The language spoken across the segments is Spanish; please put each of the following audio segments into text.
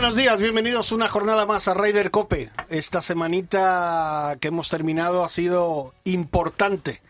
Buenos días, bienvenidos una jornada más a Ryder Cope. Esta semanita que hemos terminado ha sido importante,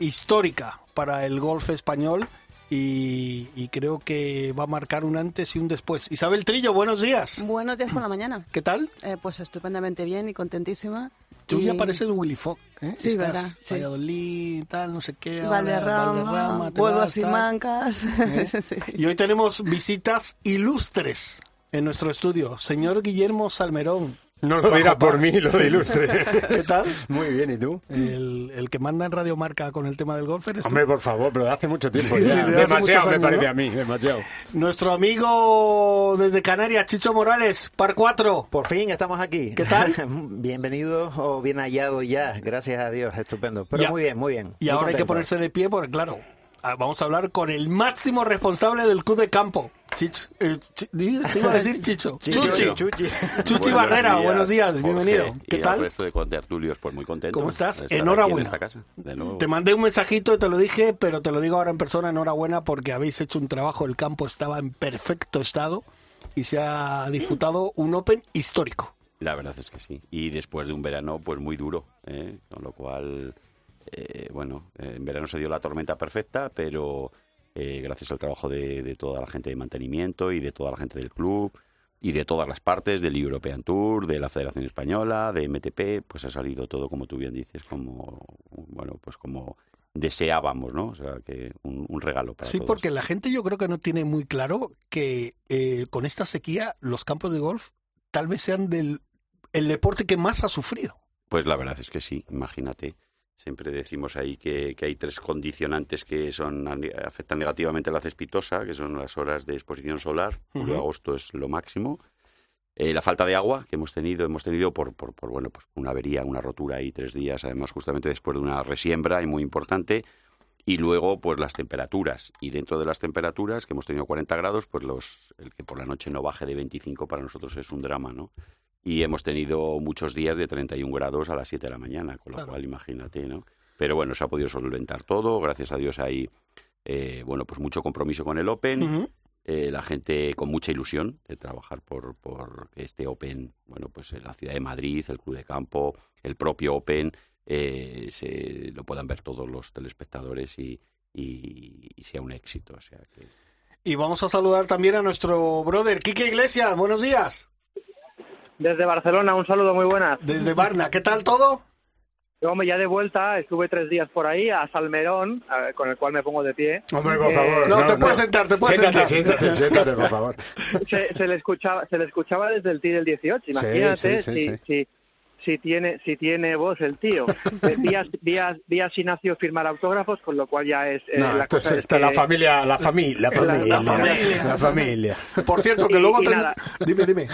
histórica para el golf español y, y creo que va a marcar un antes y un después. Isabel Trillo, buenos días. Buenos días por la mañana. ¿Qué tal? Eh, pues estupendamente bien y contentísima. Tú Y- ya pareces Willy Fogg, ¿eh? Sí, Estás verdad, sí. Valladolid, tal, no sé qué. Valderrama, vuelvo vas, sin tal. mancas. ¿Eh? Sí. Y hoy tenemos visitas ilustres en nuestro estudio. Señor Guillermo Salmerón, No lo dirá por mí, lo de ilustre. ¿qué tal? Muy bien, ¿y tú? El, el que manda en Radio Marca con el tema del golf eres tú. Hombre, por favor, pero de hace mucho tiempo Sí, ya. sí, de hace demasiado me parece ¿no? a mí, demasiado. Nuestro amigo desde Canarias, Chicho Morales, par 4. Por fin estamos aquí. ¿Qué tal? Bienvenido o bien hallado ya, gracias a Dios, estupendo. Pero Ya. muy bien, muy bien. Y Muy ahora hay que ponerse de pie porque, claro, vamos a hablar con el máximo responsable del club de campo. Chicho, eh, te iba a decir Chicho. Chicho, Chuchi. Chuchi. Chuchi Buenos Barrera, días, buenos días, Jorge, bienvenido. ¿Qué y tal? al resto de contertulios, pues muy contento. ¿Cómo estás? Enhorabuena. en esta casa, de nuevo. Te mandé un mensajito, te lo dije, pero te lo digo ahora en persona, enhorabuena porque habéis hecho un trabajo, el campo estaba en perfecto estado y se ha disputado un Open histórico. La verdad es que sí. Y después de un verano, pues muy duro, ¿eh? con lo cual, eh, bueno, en verano se dio la tormenta perfecta, pero eh, gracias al trabajo de, de toda la gente de mantenimiento y de toda la gente del club y de todas las partes del European Tour, de la Federación Española, de MTP, pues ha salido todo como tú bien dices, como bueno, pues como deseábamos, ¿no? O sea, que un, un regalo para Sí, todos. porque la gente yo creo que no tiene muy claro que eh, con esta sequía los campos de golf tal vez sean del el deporte que más ha sufrido. Pues la verdad es que sí, imagínate. Siempre decimos ahí que, que hay tres condicionantes que son afectan negativamente a la cespitosa, que son las horas de exposición solar. Julio agosto es lo máximo. Eh, la falta de agua que hemos tenido, hemos tenido por, por, por, bueno, pues una avería, una rotura ahí tres días, además justamente después de una resiembra y muy importante. Y luego, pues las temperaturas. Y dentro de las temperaturas, que hemos tenido 40 grados, pues los, el que por la noche no baje de 25 para nosotros es un drama, ¿no? Y hemos tenido muchos días de 31 grados a las 7 de la mañana, con lo Claro. cual imagínate, ¿no? Pero bueno, se ha podido solventar todo, gracias a Dios hay, eh, bueno, pues mucho compromiso con el Open, eh, la gente con mucha ilusión de trabajar por, por este Open, bueno, pues en la ciudad de Madrid, el Club de Campo, el propio Open, eh, se lo puedan ver todos los telespectadores y, y, y sea un éxito. O sea que Y vamos a saludar también a nuestro brother Quique Iglesias. Buenos días. Desde Barcelona, un saludo muy buenas. Desde Varna, ¿qué tal todo? Hombre, ya de vuelta, estuve tres días por ahí, a Salmerón, eh, con el cual me pongo de pie. Hombre, por Eh, favor. No, te puedes sentar, te puedes siéntate, sentar. Siéntate, siéntate, por favor. Se, se le escuchaba se le escuchaba desde el tee del 18, imagínate sí, sí, si, sí. Si, si tiene si tiene voz el tío. A, a- vi a Sinacio firmar autógrafos, con lo cual ya es... eh, No, la esto es, cosa es la que- familia, la familia, la familia. familia. La familia. Por cierto, que Y- luego... y ten-. Dime, dime.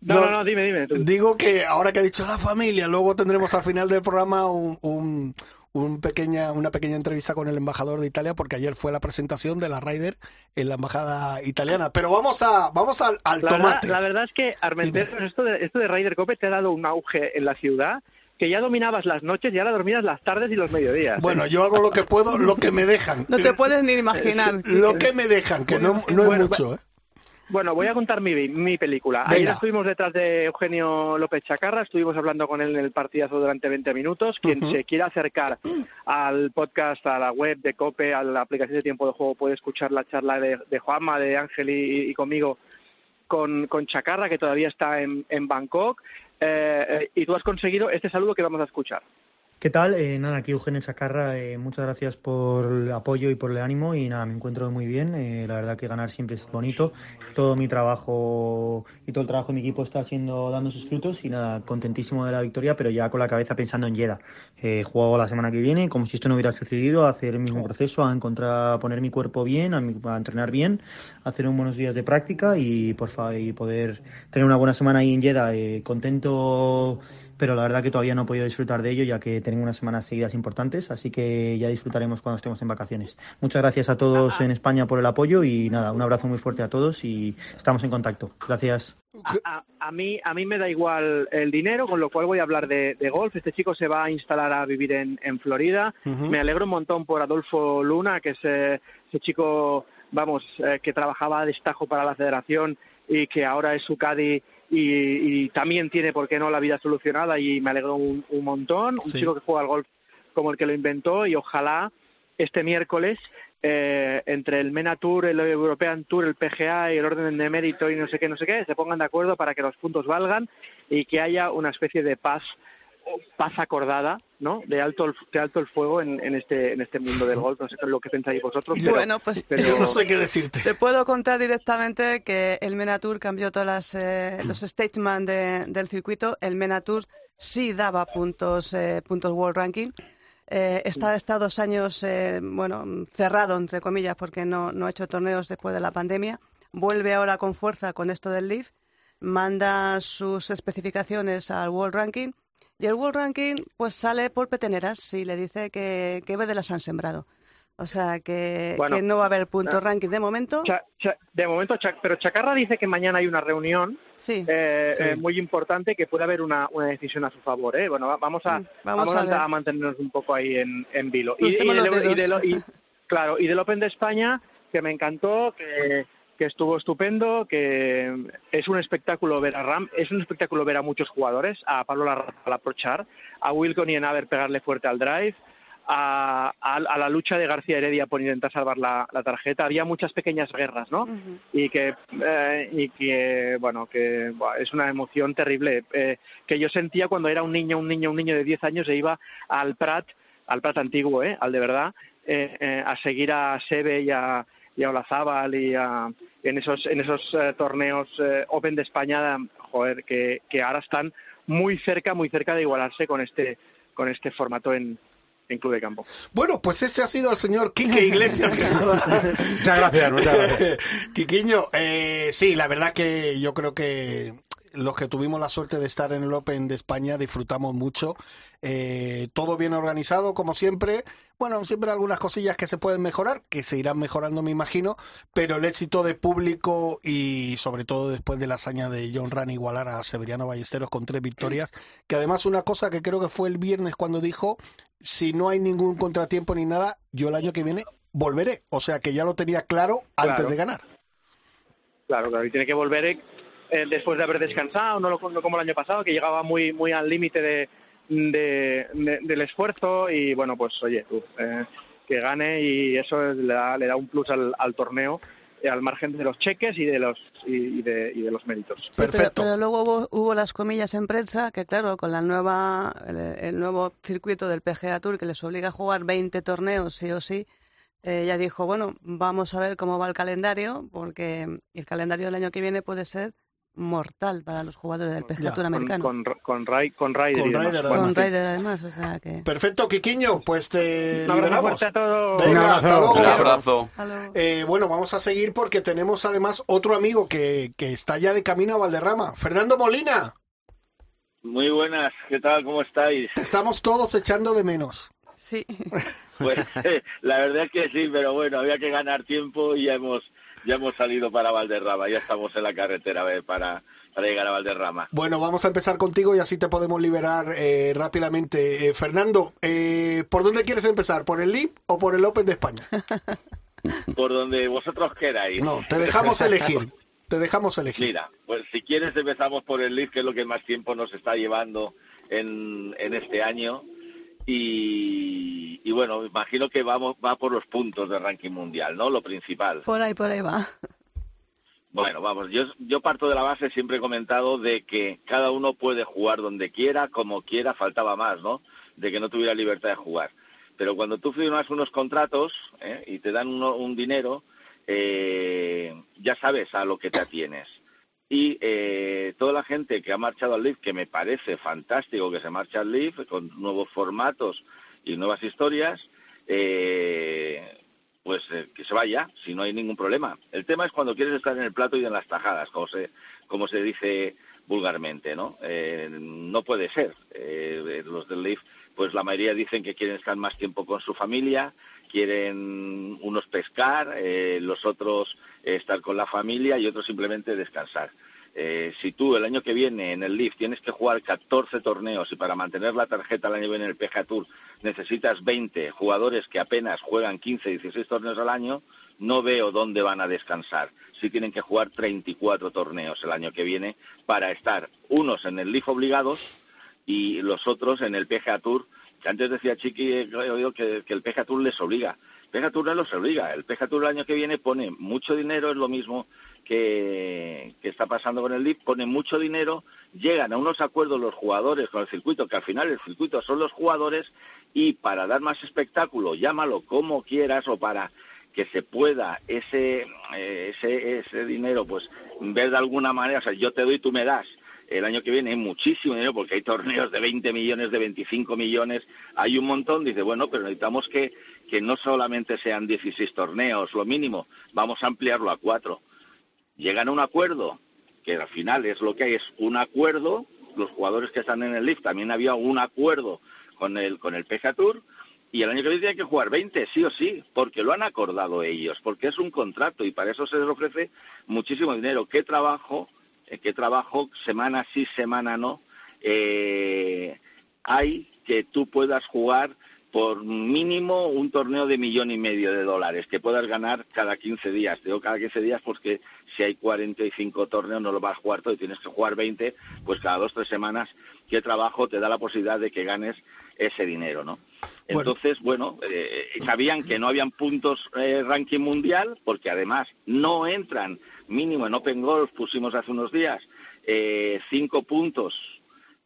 No, no, no, dime, dime. tú. Digo que ahora que ha dicho la familia, luego tendremos al final del programa un, un- un pequeña, una pequeña entrevista con el embajador de Italia, porque ayer fue la presentación de la Ryder en la embajada italiana. Pero vamos a vamos al, al La verdad, tomate. la verdad es que, Armenteros, esto de, esto de Ryder Cope te ha dado un auge en la ciudad que ya dominabas las noches y ahora dormías las tardes y los mediodías. Bueno, yo hago lo que puedo, lo que me dejan. No te puedes ni imaginar. Lo que me dejan, que no, no es mucho, ¿eh? Bueno, voy a contar mi, mi película. Venga. Ayer estuvimos detrás de Eugenio López Chacarra, estuvimos hablando con él en el partidazo durante 20 minutos. Quien se quiera acercar al podcast, a la web de COPE, a la aplicación de tiempo de juego, puede escuchar la charla de, de Juanma, de Ángel y, y conmigo con, con Chacarra, que todavía está en, en Bangkok. Eh, eh, y tú has conseguido este saludo que vamos a escuchar. ¿Qué tal? Eh, nada, aquí Eugenio Chacarra, eh, muchas gracias por el apoyo y por el ánimo y nada, me encuentro muy bien, eh, la verdad que ganar siempre es bonito, todo mi trabajo y todo el trabajo de mi equipo está siendo dando sus frutos y nada, contentísimo de la victoria, pero ya con la cabeza pensando en Jeddah. Eh, juego la semana que viene, como si esto no hubiera sucedido, a hacer el mismo proceso, a encontrar, a poner mi cuerpo bien, a, mi- a entrenar bien, a hacer unos buenos días de práctica y, por y poder tener una buena semana ahí en eh, contento pero la verdad que todavía no he podido disfrutar de ello ya que tengo unas semanas seguidas importantes, así que ya disfrutaremos cuando estemos en vacaciones. Muchas gracias a todos en España por el apoyo y nada, un abrazo muy fuerte a todos y estamos en contacto. Gracias. A, a mí, a mí me da igual el dinero, con lo cual voy a hablar de, de golf. Este chico se va a instalar a vivir en, en Florida. Me alegro un montón por Adolfo Luna, que es eh, ese chico, vamos, eh, que trabajaba a destajo para la federación y que ahora es su caddy y, y también tiene, ¿por qué no?, la vida solucionada y me alegro un, un montón. Un Sí. chico que juega al golf como el que lo inventó y ojalá este miércoles eh, entre el MENA Tour, el European Tour, el PGA y el orden de mérito y no sé qué, no sé qué, se pongan de acuerdo para que los puntos valgan y que haya una especie de paz paz acordada, ¿no? De alto el, de alto el fuego en, en este en este mundo del golf. No sé qué es lo que pensáis vosotros. Pero, Bueno, pues pero- Yo no sé qué decirte. Te puedo contar directamente que el Menatur cambió todos las, eh, los statements de- del circuito. El Menatur sí daba puntos, eh, puntos World Ranking. Eh, está, está dos años, eh, bueno, cerrado, entre comillas, porque no, no ha hecho torneos después de la pandemia. Vuelve ahora con fuerza con esto del Leaf. Manda sus especificaciones al World Ranking. Y el World Ranking, pues sale por peteneras y le dice que, que de las han sembrado. O sea, que, Bueno, que no va a haber punto ah, ranking de momento. Cha- Cha- de momento, Cha- pero Chacarra dice que mañana hay una reunión Sí. eh, Sí. eh, muy importante que puede haber una, una decisión a su favor. ¿eh? Bueno, va- vamos a, Mm, vamos a a, ver. a mantenernos un poco ahí en, en vilo. Y, del- y- claro, y del Open de España, que me encantó, que, que estuvo estupendo, que es un espectáculo ver a Ram, es un espectáculo ver a muchos jugadores, a Pablo Larrazábal al aprochar, a Wilcon y Enaber pegarle fuerte al drive, a, a- a la lucha de García Heredia por intentar salvar la, la tarjeta. Había muchas pequeñas guerras, ¿no? Y que eh, y que bueno que es una emoción terrible eh, que yo sentía cuando era un niño un niño un niño de 10 años e iba al Prat al Prat antiguo eh al de verdad eh, eh, a seguir a Sebe y a y a Olazábal y a, en esos en esos eh, torneos eh, Open de España joder que, que ahora están muy cerca muy cerca de igualarse con este con este formato en en Club de Campo. Bueno, pues ese ha sido el señor Quique Iglesias. Muchas gracias, muchas gracias. Quiquiño, eh, sí, la verdad que yo creo que los que tuvimos la suerte de estar en el Open de España disfrutamos mucho. Eh, todo bien organizado, como siempre. Bueno, siempre algunas cosillas que se pueden mejorar, que se irán mejorando, me imagino, pero el éxito de público y sobre todo después de la hazaña de John Run igualar a Severiano Ballesteros con tres victorias, que además una cosa que creo que fue el viernes cuando dijo, si no hay ningún contratiempo ni nada, yo el año que viene volveré. O sea que ya lo tenía claro antes Claro. de ganar. Claro, claro, y tiene que volver eh, eh, después de haber descansado, no, lo, no como el año pasado, que llegaba muy muy al límite de, de- de- del esfuerzo y bueno, pues oye, tú, eh, que gane y eso le da, le da un plus al, al torneo eh, al margen de los cheques y de los y, de, y de los méritos. Sí, Perfecto. Pero, luego hubo, hubo las comillas en prensa que, claro, con la nueva, el, el nuevo circuito del PGA Tour que les obliga a jugar 20 torneos sí o sí, eh, ella dijo, bueno, vamos a ver cómo va el calendario, porque el calendario del año que viene puede ser mortal para los jugadores del PGA Tour Con, americano. con, con, con Ryder Con y demás. Ryder, Bueno, Con sí. Ryder además, o sea que... Perfecto, Quiquiño, pues te un abrazo. Venga, Un abrazo. hasta luego. Un abrazo. Eh, bueno, vamos a seguir porque tenemos además otro amigo que, que está ya de camino a Valderrama. Fernando Molina, Muy buenas, ¿qué tal? ¿Cómo estáis? te estamos todos echando de menos. Sí, Pues la verdad es que sí, pero bueno, había que ganar tiempo y ya hemos ya hemos salido para Valderrama, ya estamos en la carretera eh, para, para llegar a Valderrama. Bueno, vamos a empezar contigo y así te podemos liberar eh, rápidamente. Eh, Fernando, eh, ¿por dónde quieres empezar? ¿Por el LIP o por el Open de España? Por donde vosotros queráis. No, te dejamos elegir. Te dejamos elegir. Mira, pues si quieres empezamos por el Leaf, que es lo que más tiempo nos está llevando en, en este año. Y, y bueno, imagino que vamos va por los puntos de ranking mundial, ¿no? Lo principal. por ahí, por ahí va. Bueno, vamos, yo, yo parto de la base, siempre he comentado, de que cada uno puede jugar donde quiera, como quiera, faltaba más, ¿no? de que no tuviera libertad de jugar. Pero cuando tú firmas unos contratos ¿eh? y te dan uno, un dinero, eh, ya sabes a lo que te atienes. Y eh, toda la gente que ha marchado al Leaf, que me parece fantástico que se marche al Leaf con nuevos formatos y nuevas historias, eh, pues eh, que se vaya, si no hay ningún problema. El tema es cuando quieres estar en el plato y en las tajadas, como se, como se dice vulgarmente, ¿no? Eh, no puede ser. Eh, los del Leaf, pues la mayoría dicen que quieren estar más tiempo con su familia, quieren unos pescar, eh, los otros estar con la familia y otros simplemente descansar. Eh, si tú el año que viene en el Leaf tienes que jugar 14 torneos y para mantener la tarjeta el año que viene en el PGA Tour necesitas 20 jugadores que apenas juegan 15, 16 torneos al año, no veo dónde van a descansar. Si tienen que jugar 34 torneos el año que viene para estar unos en el Leaf obligados y los otros en el PGA Tour, que antes decía Chiqui eh, que, que el PGA Tour les obliga. Tour no los obliga. El PGA Tour el año que viene pone mucho dinero, es lo mismo que, que está pasando con el LIP, pone mucho dinero, llegan a unos acuerdos los jugadores con el circuito, que al final el circuito son los jugadores, y para dar más espectáculo, llámalo como quieras, o para que se pueda ese, eh, ese, ese dinero, pues ver de alguna manera, o sea, yo te doy, tú me das, el año que viene hay muchísimo dinero porque hay torneos de 20 millones, de 25 millones, hay un montón, dice, bueno, pero necesitamos que, que no solamente sean 16 torneos, lo mínimo, vamos a ampliarlo a cuatro. Llegan a un acuerdo, que al final es lo que hay, es un acuerdo, los jugadores que están en el LIF también había un acuerdo con el, con el PGA Tour, y el año que viene tienen que jugar 20, sí o sí, porque lo han acordado ellos, porque es un contrato y para eso se les ofrece muchísimo dinero. ¿Qué trabajo eh, qué trabajo semana sí, semana no, eh, hay que tú puedas jugar por mínimo un torneo de millón y medio de dólares, que puedas ganar cada 15 días. Digo cada 15 días porque si hay 45 torneos no lo vas a jugar todo y tienes que jugar 20, pues cada dos, tres semanas, ¿qué trabajo te da la posibilidad de que ganes ese dinero, no? Entonces, bueno, eh, sabían que no habían puntos eh, ranking mundial, porque además no entran mínimo en Open Golf, pusimos hace unos días, eh, cinco puntos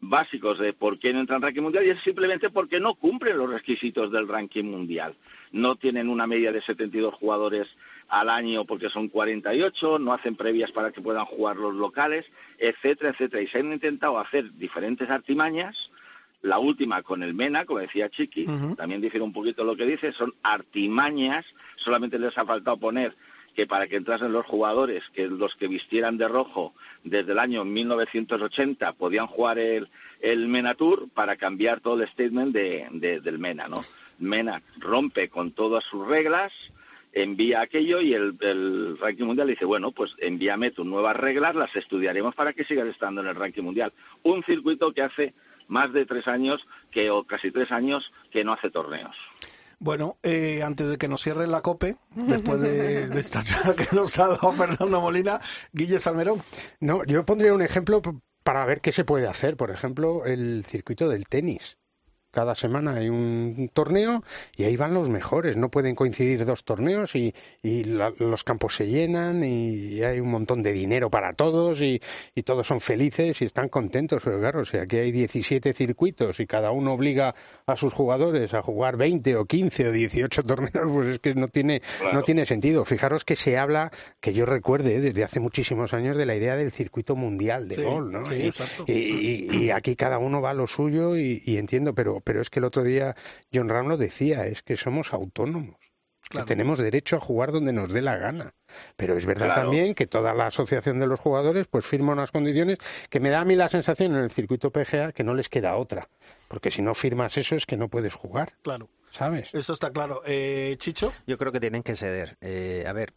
básicos de por qué no entran en ranking mundial y es simplemente porque no cumplen los requisitos del ranking mundial. No tienen una media de 72 jugadores al año porque son 48, no hacen previas para que puedan jugar los locales, etcétera, etcétera. Y se han intentado hacer diferentes artimañas. La última con el MENA, como decía Chiqui, también difiere un poquito lo que dice, son artimañas, solamente les ha faltado poner que para que entrasen los jugadores, que los que vistieran de rojo desde el año 1980 podían jugar el, el MENA Tour para cambiar todo el statement de, de, del MENA, ¿no? MENA rompe con todas sus reglas, envía aquello y el, el, ranking mundial dice, bueno, pues envíame tus nuevas reglas, las estudiaremos para que sigas estando en el ranking mundial. Un circuito que hace más de tres años, que, o casi tres años, que no hace torneos. Bueno, eh, antes de que nos cierre la COPE, después de, de esta charla que nos ha dado Fernando Molina, Guille Salmerón. No, yo pondría un ejemplo para ver qué se puede hacer. Por ejemplo, el circuito del tenis. Cada semana hay un torneo y ahí van los mejores. No pueden coincidir dos torneos y, y la, los campos se llenan y hay un montón de dinero para todos y, y, todos son felices y están contentos. Pero claro, si aquí hay 17 circuitos y cada uno obliga a sus jugadores a jugar 20 o 15 o 18 torneos, pues es que no tiene, claro. no tiene sentido. Fijaros que se habla, que yo recuerde desde hace muchísimos años, de la idea del circuito mundial de sí, gol, ¿no? Sí, y, exacto. Y, y, aquí cada uno va a lo suyo y, y entiendo, pero pero es que el otro día John Ram lo decía, es que somos autónomos. Claro. Que tenemos derecho a jugar donde nos dé la gana. Pero es verdad claro. también que toda la asociación de los jugadores pues firma unas condiciones que me da a mí la sensación en el circuito PGA que no les queda otra. Porque si no firmas eso es que no puedes jugar. Claro. ¿Sabes? Eso está claro. Eh, Chicho. Yo creo que tienen que ceder. Eh, a ver,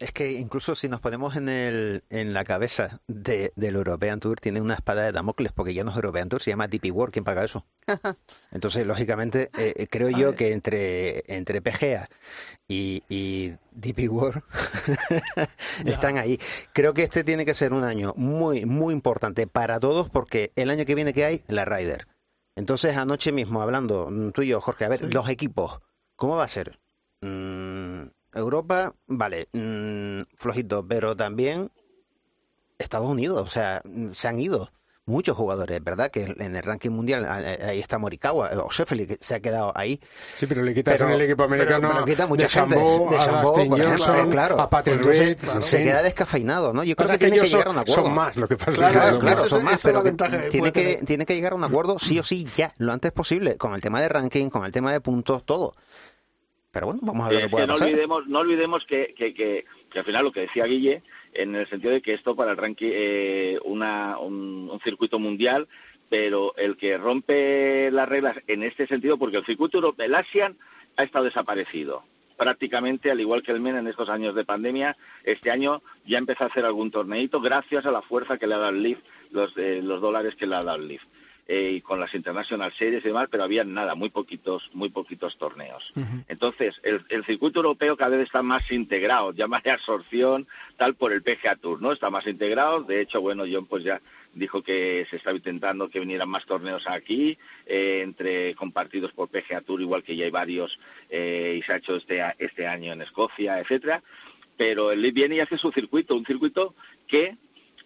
es que incluso si nos ponemos en, el, en la cabeza de, del European Tour, tiene una espada de Damocles, porque ya no es European Tour, se llama DP World. ¿Quién paga eso? Entonces, lógicamente, eh, creo yo que entre, entre PGA y, y DP World están ahí. Creo que este tiene que ser un año muy, muy importante para todos, porque el año que viene que hay, la Ryder. Entonces, anoche mismo, hablando tú y yo, Jorge, a ver, sí. los equipos, ¿cómo va a ser? Europa, vale, mmm, flojito, pero también Estados Unidos, o sea, se han ido muchos jugadores, ¿verdad? Que en el ranking mundial ahí está Morikawa o Sheffield que se ha quedado ahí. Sí, pero le quitas en el equipo americano pero, quita mucha de gente, de a por ejemplo, Johnson, eh, claro. a Patrick Reed, se queda descafeinado, ¿no? Yo creo que que tiene que llegar a un acuerdo. son más, lo que pasa Claro, Claro, claro, ese- son más, pero que tiene que, tiene que llegar a un acuerdo sí o sí ya, lo antes posible, con el tema de ranking, con el tema de puntos, todo. Pero bueno, vamos a ver Eh, lo que no pasar. olvidemos, no olvidemos que, que, que, al final lo que decía Guille, en el sentido de que esto para el ranking, eh, una, un, un circuito mundial, pero el que rompe las reglas en este sentido, porque el circuito europeo, el ASEAN, ha estado desaparecido. Prácticamente, al igual que el MEN en estos años de pandemia, este año ya empezó a hacer algún torneito gracias a la fuerza que le ha dado el LIF, los, eh, los dólares que le ha dado el LIF. Eh, y con las International Series y demás, pero había nada, muy poquitos, muy poquitos torneos. Entonces, el, el circuito europeo cada vez está más integrado, llama de absorción, tal por el PGA Tour, ¿no? Está más integrado. De hecho, bueno, John pues ya dijo que se estaba intentando que vinieran más torneos aquí, eh, entre compartidos por PGA Tour, igual que ya hay varios, eh, y se ha hecho este, a- este año en Escocia, etcétera. Pero el League viene y hace su circuito, un circuito que,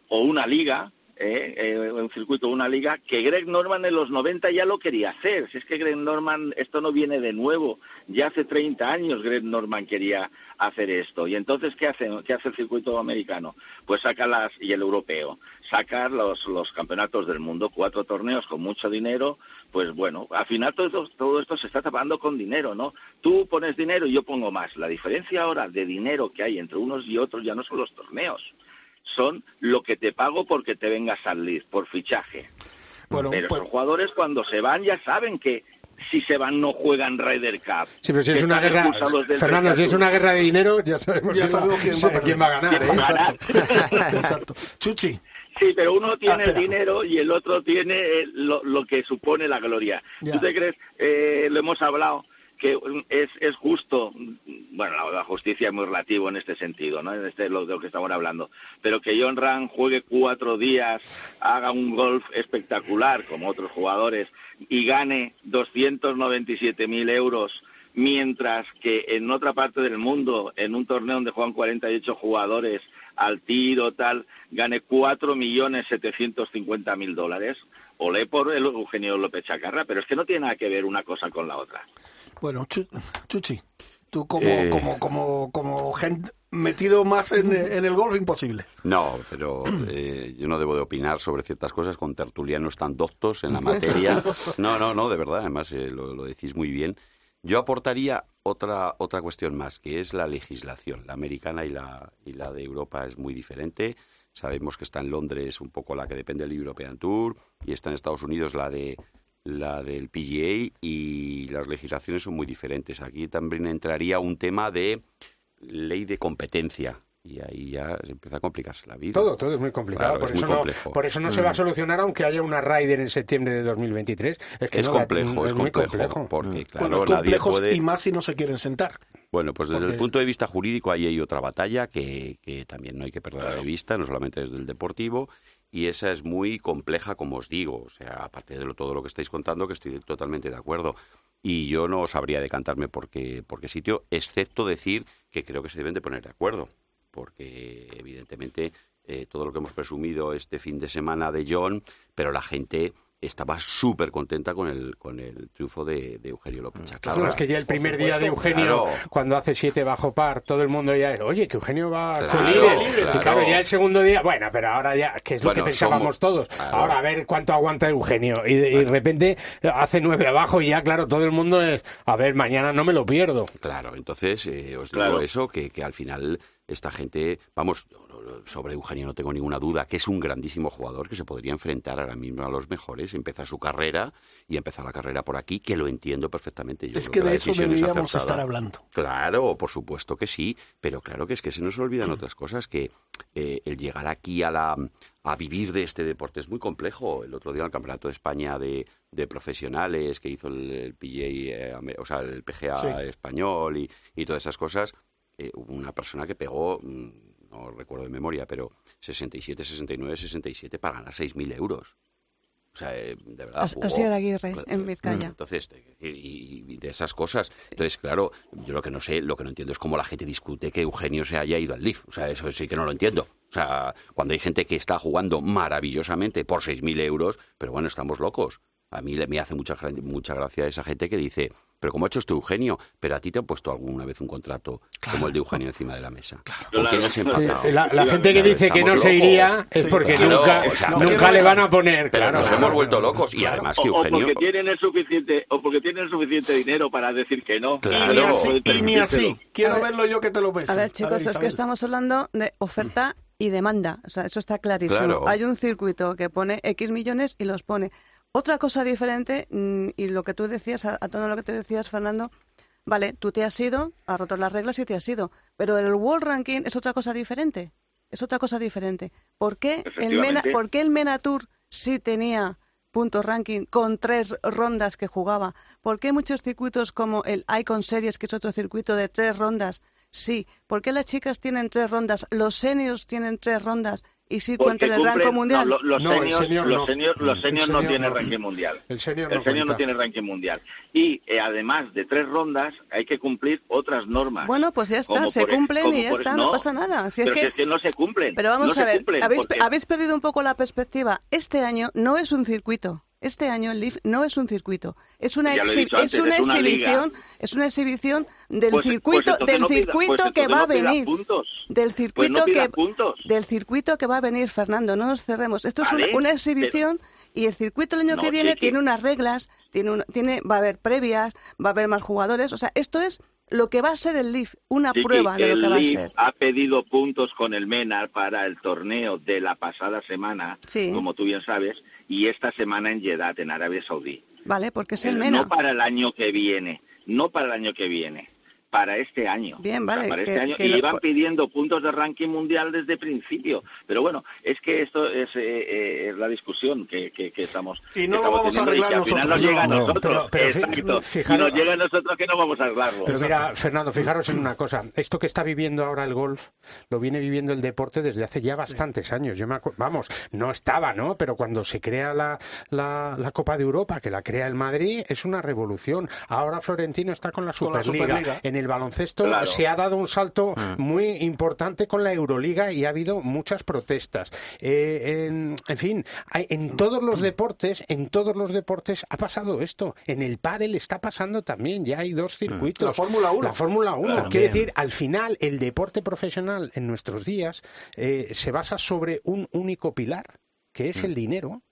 o una liga, eh, eh, un circuito, una liga, que Greg Norman en los 90 ya lo quería hacer. Si es que Greg Norman, esto no viene de nuevo, ya hace 30 años Greg Norman quería hacer esto. Y entonces, ¿qué hace, qué hace el circuito americano? Pues saca las, y el europeo, sacar los, los campeonatos del mundo, cuatro torneos con mucho dinero, pues bueno, al final todo esto, todo esto se está tapando con dinero, ¿no? Tú pones dinero y yo pongo más. La diferencia ahora de dinero que hay entre unos y otros ya no son los torneos, son lo que te pago porque te vengas al lead, por fichaje. Bueno, Pero pues- los jugadores cuando se van ya saben que si se van no juegan Ryder Cup. Sí, pero si es una guerra, Fernando, si es una guerra de dinero, ya sabemos, Ya quién va- sabemos quién va a sí, perder. quién va a ganar. ¿Quién ¿eh? va a ganar? Exacto. Exacto. Chuchi, Sí, pero uno tiene el espera. dinero y el otro tiene eh, lo, lo que supone la gloria. Ya. ¿Tú te crees, eh, lo hemos hablado, que es, es justo, bueno, la, la justicia es muy relativo en este sentido, ¿no? En este lo de lo que estamos hablando, pero que John Ram juegue cuatro días, haga un golf espectacular como otros jugadores y gane 297.000 euros mientras que en otra parte del mundo, en un torneo donde juegan 48 jugadores al tiro, tal, gane 4.750.000 dólares. Olé por el Eugenio López Chacarra, pero es que no tiene nada que ver una cosa con la otra. Bueno, Chu- Chuchi, tú como, Eh. como, como, como gente metido más en, en el golf, imposible. No, pero eh, yo no debo de opinar sobre ciertas cosas con tertulianos tan doctos en la materia. No, no, no, de verdad, además eh, lo, lo decís muy bien. Yo aportaría otra, otra cuestión más, que es la legislación. La americana y la, y la de Europa es muy diferente. Sabemos que está en Londres un poco la que depende del European Tour y está en Estados Unidos la de la del PGA y las legislaciones son muy diferentes. Aquí también entraría un tema de ley de competencia y ahí ya se empieza a complicarse la vida. Todo, todo es muy complicado. Claro, por, es eso muy no, por eso no se va a solucionar aunque haya una Ryder en septiembre de 2023. Es que es no complejo, es muy complejo, porque claro, bueno, complejos puede... y más si no se quieren sentar. Bueno, pues desde Porque- el punto de vista jurídico ahí hay otra batalla que, que también no hay que perder de vista, no solamente desde el deportivo, y esa es muy compleja, como os digo, o sea, aparte de lo- todo lo que estáis contando, que estoy totalmente de acuerdo. Y yo no sabría decantarme por qué, por qué sitio, excepto decir que creo que se deben de poner de acuerdo, porque evidentemente eh, todo lo que hemos presumido este fin de semana de John, pero la gente estaba súper contenta con el, con el triunfo de, de Eugenio López Chacarra. Claro, es que ya el primer día de Eugenio, Claro. cuando hace siete bajo par, todo el mundo ya es, oye, que Eugenio va a ser Claro, líder. claro. Y claro, ya el segundo día, bueno, pero ahora ya, que es lo Bueno, que pensábamos somos- todos. claro. Ahora a ver cuánto aguanta Eugenio. Y de, y de repente hace nueve abajo y ya, claro, todo el mundo es, a ver, mañana no me lo pierdo. Claro, entonces eh, os digo Claro. eso, que, que al final esta gente, vamos, sobre Eugenio no tengo ninguna duda, que es un grandísimo jugador que se podría enfrentar ahora mismo a los mejores, empieza su carrera y empezar la carrera por aquí, que lo entiendo perfectamente. Yo es que de eso es deberíamos acertada. estar hablando. Claro, por supuesto que sí, pero claro que es que se nos olvidan otras cosas, que eh, el llegar aquí a la a vivir de este deporte es muy complejo. El otro día en el Campeonato de España de, de profesionales que hizo el, el PGA, eh, o sea, el PGA Sí. español y, y todas esas cosas, eh, hubo una persona que pegó, mm, no recuerdo de memoria, pero 67, 69, 67 para ganar 6.000 euros. O sea, eh, de verdad. Jugó. Así era Aguirre, en Vizcaya. Entonces, y, y de esas cosas. Entonces, claro, yo lo que no sé, lo que no entiendo es cómo la gente discute que Eugenio se haya ido al LIF. O sea, eso sí que no lo entiendo. O sea, cuando hay gente que está jugando maravillosamente por 6.000 euros, pero bueno, estamos locos. A mí le- me hace mucha, mucha gracia esa gente que dice, pero ¿cómo ha hecho esto Eugenio? Pero a ti te han puesto alguna vez un contrato como el de Eugenio encima de la mesa. ¿Por qué no has empatado? Eh, La, la gente que dice que no se iría es Sí, porque claro, nunca, o sea, nunca le van a poner, Pero claro. nos claro. hemos vuelto locos y además que O, o Eugenio... porque tienen el suficiente o porque tienen el suficiente dinero para decir que no. Y ni Claro. así, y ni así. Quiero ver- verlo yo que te lo ves. A ver, chicos, es que estamos hablando de oferta y demanda. O sea, eso está clarísimo. Claro. Hay un circuito que pone X millones y los pone. Otra cosa diferente, mm, y lo que tú decías, a, a todo lo que te decías, Fernando, vale, tú te has ido, has roto las reglas y te has ido. Pero el World Ranking es otra cosa diferente. Es otra cosa diferente. ¿Por qué el Mena, por qué el Mena Tour sí tenía puntos ranking con tres rondas que jugaba? ¿Por qué muchos circuitos como el Icon Series, que es otro circuito de tres rondas, sí? ¿Por qué las chicas tienen tres rondas, los seniors tienen tres rondas y sí Porque cuentan el ranking mundial? no, lo- los No, seniors, senior los no. seniors no senior tienen no. ranking mundial. El senior El no senior no cuenta. tiene ranking mundial. Y eh, además de tres rondas, hay que cumplir otras normas. Bueno, pues ya está, Como se cumplen y ya por- está, no, pasa nada. Si es pero que- si es que no se cumplen. Pero vamos no a ver, cumplen, habéis, porque- habéis perdido un poco la perspectiva. Este año no es un circuito. Este año el Leaf no es un circuito. Es una, exhi- antes, es una es una exhibición, es una exhibición del Pues- pues circuito, del no pida- circuito pues que va a no venir. puntos. Del circuito no que puntos. del circuito que va a venir, Fernando, no nos cerremos. Esto es una, una exhibición y el circuito el año No, que viene tiene unas reglas, tiene, un- tiene va a haber previas, va a haber más jugadores, o sea, esto es lo que va a ser el Leaf, una prueba de lo que va a ser. ha pedido puntos con el MENA para el torneo de la pasada semana, Sí. como tú bien sabes, y esta semana en Jeddah, en Arabia Saudí. Vale, porque es el MENA. No para el año que viene, no para el año que viene, para este año. Bien, O sea, vale, para que- este año. que y lo- iban pidiendo puntos de ranking mundial desde principio. Pero bueno, es que esto es, eh, eh, es la discusión que, que, que estamos Y no que lo estamos vamos a arreglar al final nosotros. nos llega a No, nosotros. pero- pero fi- Exacto. fijaros- Y nos llega a nosotros que no vamos a arreglarlo. Pero mira, Fernando, fijaros en una cosa. Esto que está viviendo ahora el golf, lo viene viviendo el deporte desde hace ya bastantes años. Yo me acu- vamos, no estaba, ¿no? Pero cuando se crea la, la, la Copa de Europa, que la crea el Madrid, es una revolución. Ahora Florentino está con la Con la Superliga. Superliga. En el baloncesto Claro. se ha dado un salto Mm. muy importante con la Euroliga y ha habido muchas protestas. Eh, en, en fin, hay- en todos los deportes, en todos los deportes ha pasado esto. En el pádel está pasando también. Ya hay dos circuitos. La Fórmula 1. La Fórmula 1. También. Quiere decir, al final, el deporte profesional en nuestros días eh, se basa sobre un único pilar, que es el dinero.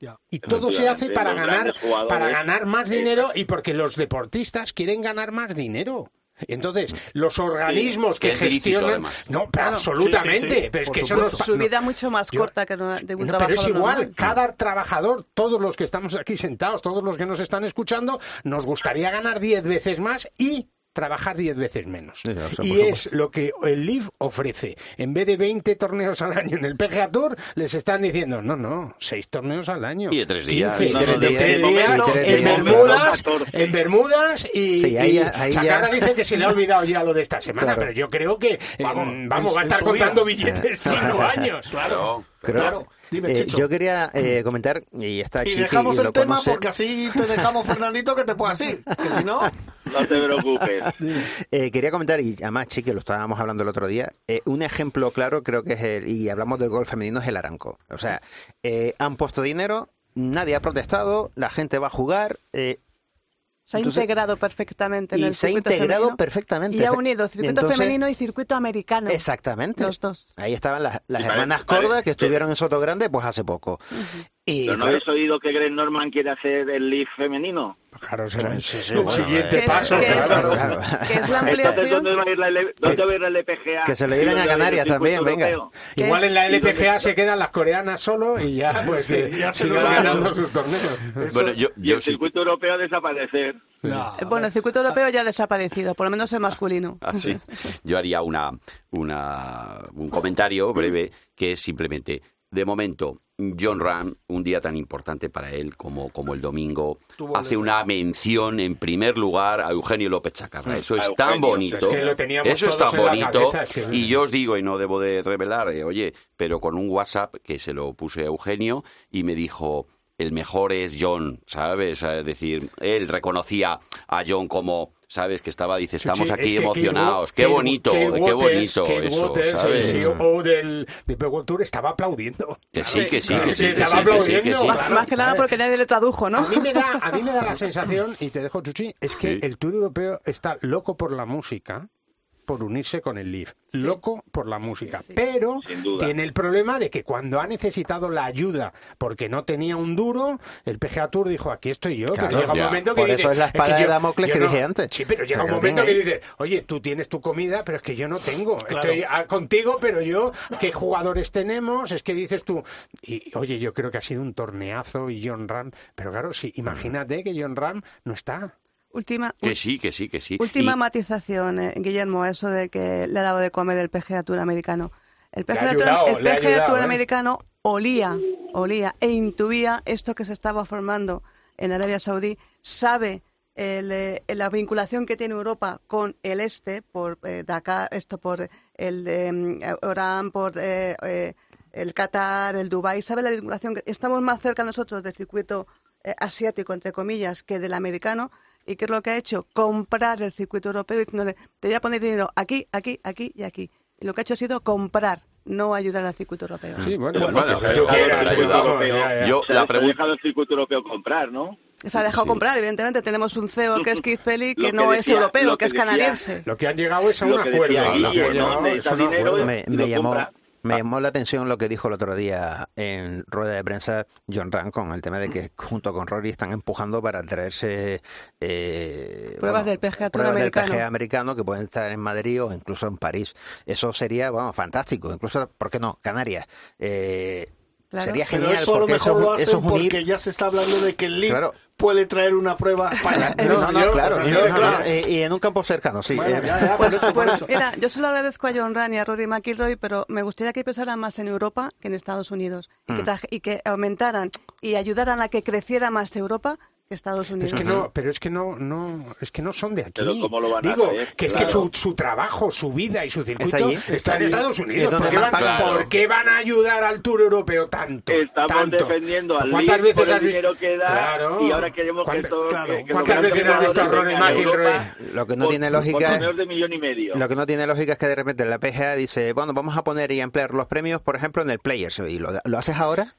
Ya. Y todo se hace para ganar, para ganar más dinero y porque los deportistas quieren ganar más dinero. Entonces, los organismos Que gestionan. No, pero absolutamente. Sí, sí, sí, pero es que eso supuesto. no- Su no- vida mucho más yo- corta que de un no, pero trabajador es igual, normal. cada trabajador, todos los que estamos aquí sentados, todos los que nos están escuchando, nos gustaría ganar 10 veces más y trabajar 10 veces menos. Sí, eso, por y supuesto. es lo que el Leaf ofrece. En vez de 20 torneos al año en el PGA Tour, les están diciendo, no, no, 6 torneos al año. Y de tres días. 15, No, de, no, de de- tres de días, momento- en Bermudas, 14. en Bermudas y, Sí, ahí y ya- ahí ya- Chacarra dice que se le ha olvidado ya lo de esta semana, Claro. pero yo creo que, eh, Vamos, vamos, va a estar contando vida. billetes 5 años. Claro. Creo- Claro. Dime, eh, yo quería eh, comentar, y está Y Chiqui dejamos y el lo tema conoce, porque así te dejamos, Fernandito, que te puedas ir. Que si no, No te preocupes. Eh, quería comentar, y además, Chiqui, lo estábamos hablando el otro día, eh, un ejemplo claro creo que es el, y hablamos del gol femenino, es el Aranco. O sea, eh, han puesto dinero, nadie ha protestado, la gente va a jugar, eh, Se ha Entonces- integrado perfectamente en y el se ha integrado femenino perfectamente. y ha unido circuito Entonces- femenino y circuito americano. Exactamente. Los dos. Ahí estaban las, las hermanas parece- Corda que estuvieron en Soto Grande pues hace poco. Y ¿Pero no claro, habéis oído que Greg Norman quiere hacer el Leaf femenino? Claro, será el siguiente paso. que es- claro. claro. Que es la Entonces, ampliación. ¿dónde va a ir la, L- dónde va a ir la LPGA? Que se lo ¿Y lleven a Canarias también, venga. europeo? Igual en la ¿Y dónde LPGA se quedan las coreanas solo y ya pues Sí, ya se sigan ganando sus torneos. Bueno, yo, Y el sí. circuito europeo a desaparecer. No, Eh, Bueno, el circuito europeo ya ha desaparecido, por lo menos el masculino. Así. Yo haría una, una, un comentario breve que es simplemente, de momento, John Ram, un día tan importante para él como, como el domingo, hace una mención en primer lugar a Eugenio López Chacarra. Eso es tan bonito. Es que Eso es tan bonito. cabeza, es que- Y yo os digo, y no debo de revelar, eh, oye, pero con un WhatsApp que se lo puse a Eugenio y me dijo, el mejor es John, ¿sabes? Es decir, él reconocía a John como ¿sabes? Que estaba, dice, estamos sí, aquí es que emocionados. Kate Qué bonito, Kate qué bonito Kate eso, Waters, ¿sabes? el CEO del de World Tour estaba aplaudiendo. Que sí, que sí, que sí, estaba aplaudiendo. Más, que nada porque nadie le tradujo, ¿no? A mí me da, a mí me da la sensación, y te dejo chuchi, es que Sí. el Tour Europeo está loco por la música, por unirse con el Leaf. Loco por la música. Sí. Pero tiene el problema de que cuando ha necesitado la ayuda porque no tenía un duro, el PGA Tour dijo, aquí estoy yo. Claro, pero llega un momento que Por dice, eso es la espada de yo- Damocles yo que no- dije antes. Sí, pero llega un momento que dice, oye, tú tienes tu comida, pero es que yo no tengo. Claro. Estoy contigo, pero yo, ¿qué jugadores tenemos? Es que dices tú, y oye, yo creo que ha sido un torneazo y John Ram, pero claro, sí, imagínate que John Ram no está. Última, Que sí, que sí, que sí. última Y- matización, eh, Guillermo, a eso de que le ha dado de comer el PGA Tour americano. El PGA, Tour, el PGA ayudado, Tour ¿eh? americano olía, olía e intuía esto que se estaba formando en Arabia Saudí, sabe el, eh, la vinculación que tiene Europa con el este, por eh, Dakar, esto por el de Orán, por eh, eh, el Qatar, el Dubai, sabe la vinculación que estamos más cerca nosotros del circuito eh, asiático, entre comillas, que del americano. ¿Y qué es lo que ha hecho? Comprar el circuito europeo diciéndole, te voy a poner dinero aquí, aquí, aquí y aquí. Y lo que ha hecho ha sido comprar, no ayudar al circuito europeo. Sí, bueno. Yo, Se la ha pregunta... dejado el circuito europeo comprar, ¿no? Se ha dejado Sí. comprar, evidentemente. Tenemos un CEO que es Keith Pelly, que no es europeo, que que es canadiense. Lo que han llegado es a un acuerdo. me, llamó compra. Me llamó la atención lo que dijo el otro día en rueda de prensa John Ram con el tema de que junto con Rory están empujando para traerse eh, Pruebas del PGA Tour pruebas del americano. PGA americano que pueden estar en Madrid o incluso en París. Eso sería, vamos, fantástico. Incluso, ¿por qué no? Canarias. Eh, Claro. Sería Pero genial. eso a lo mejor eso, lo eso hacen es unir- porque ya se está hablando de que el League Claro. Puede traer una prueba a España. No, no, claro, no, claro. y, y en un campo cercano, sí. Bueno, eh, ya, Pues, eso, pues, mira, yo se lo agradezco a John Ryan y a Rory McIlroy, pero me gustaría que pensaran más en Europa que en Estados Unidos y, que, Mm. traje- y que aumentaran y ayudaran a que creciera más Europa que Estados Unidos. Es que no, pero es que no, no, es que no son de aquí. Pero ¿cómo lo van a Digo, que es que su, su trabajo, su vida y su circuito allí. está, Está en allí. Estados Es Unidos. ¿Por qué, van, pagan. por qué van a ayudar al Tour Europeo tanto? Estamos tanto? defendiendo al ¿Cuántas League veces por el has visto? dinero que da Claro. y ahora queremos que ¿Cuánta- esto... claro, que- que ¿cuántas veces has visto a? Europa Lo que no por- tiene Por lógica de millón y medio. Lo que no tiene lógica es que de repente la PGA dice, bueno, vamos a poner y ampliar los premios, por ejemplo, en el Players. ¿Y lo, lo haces ahora?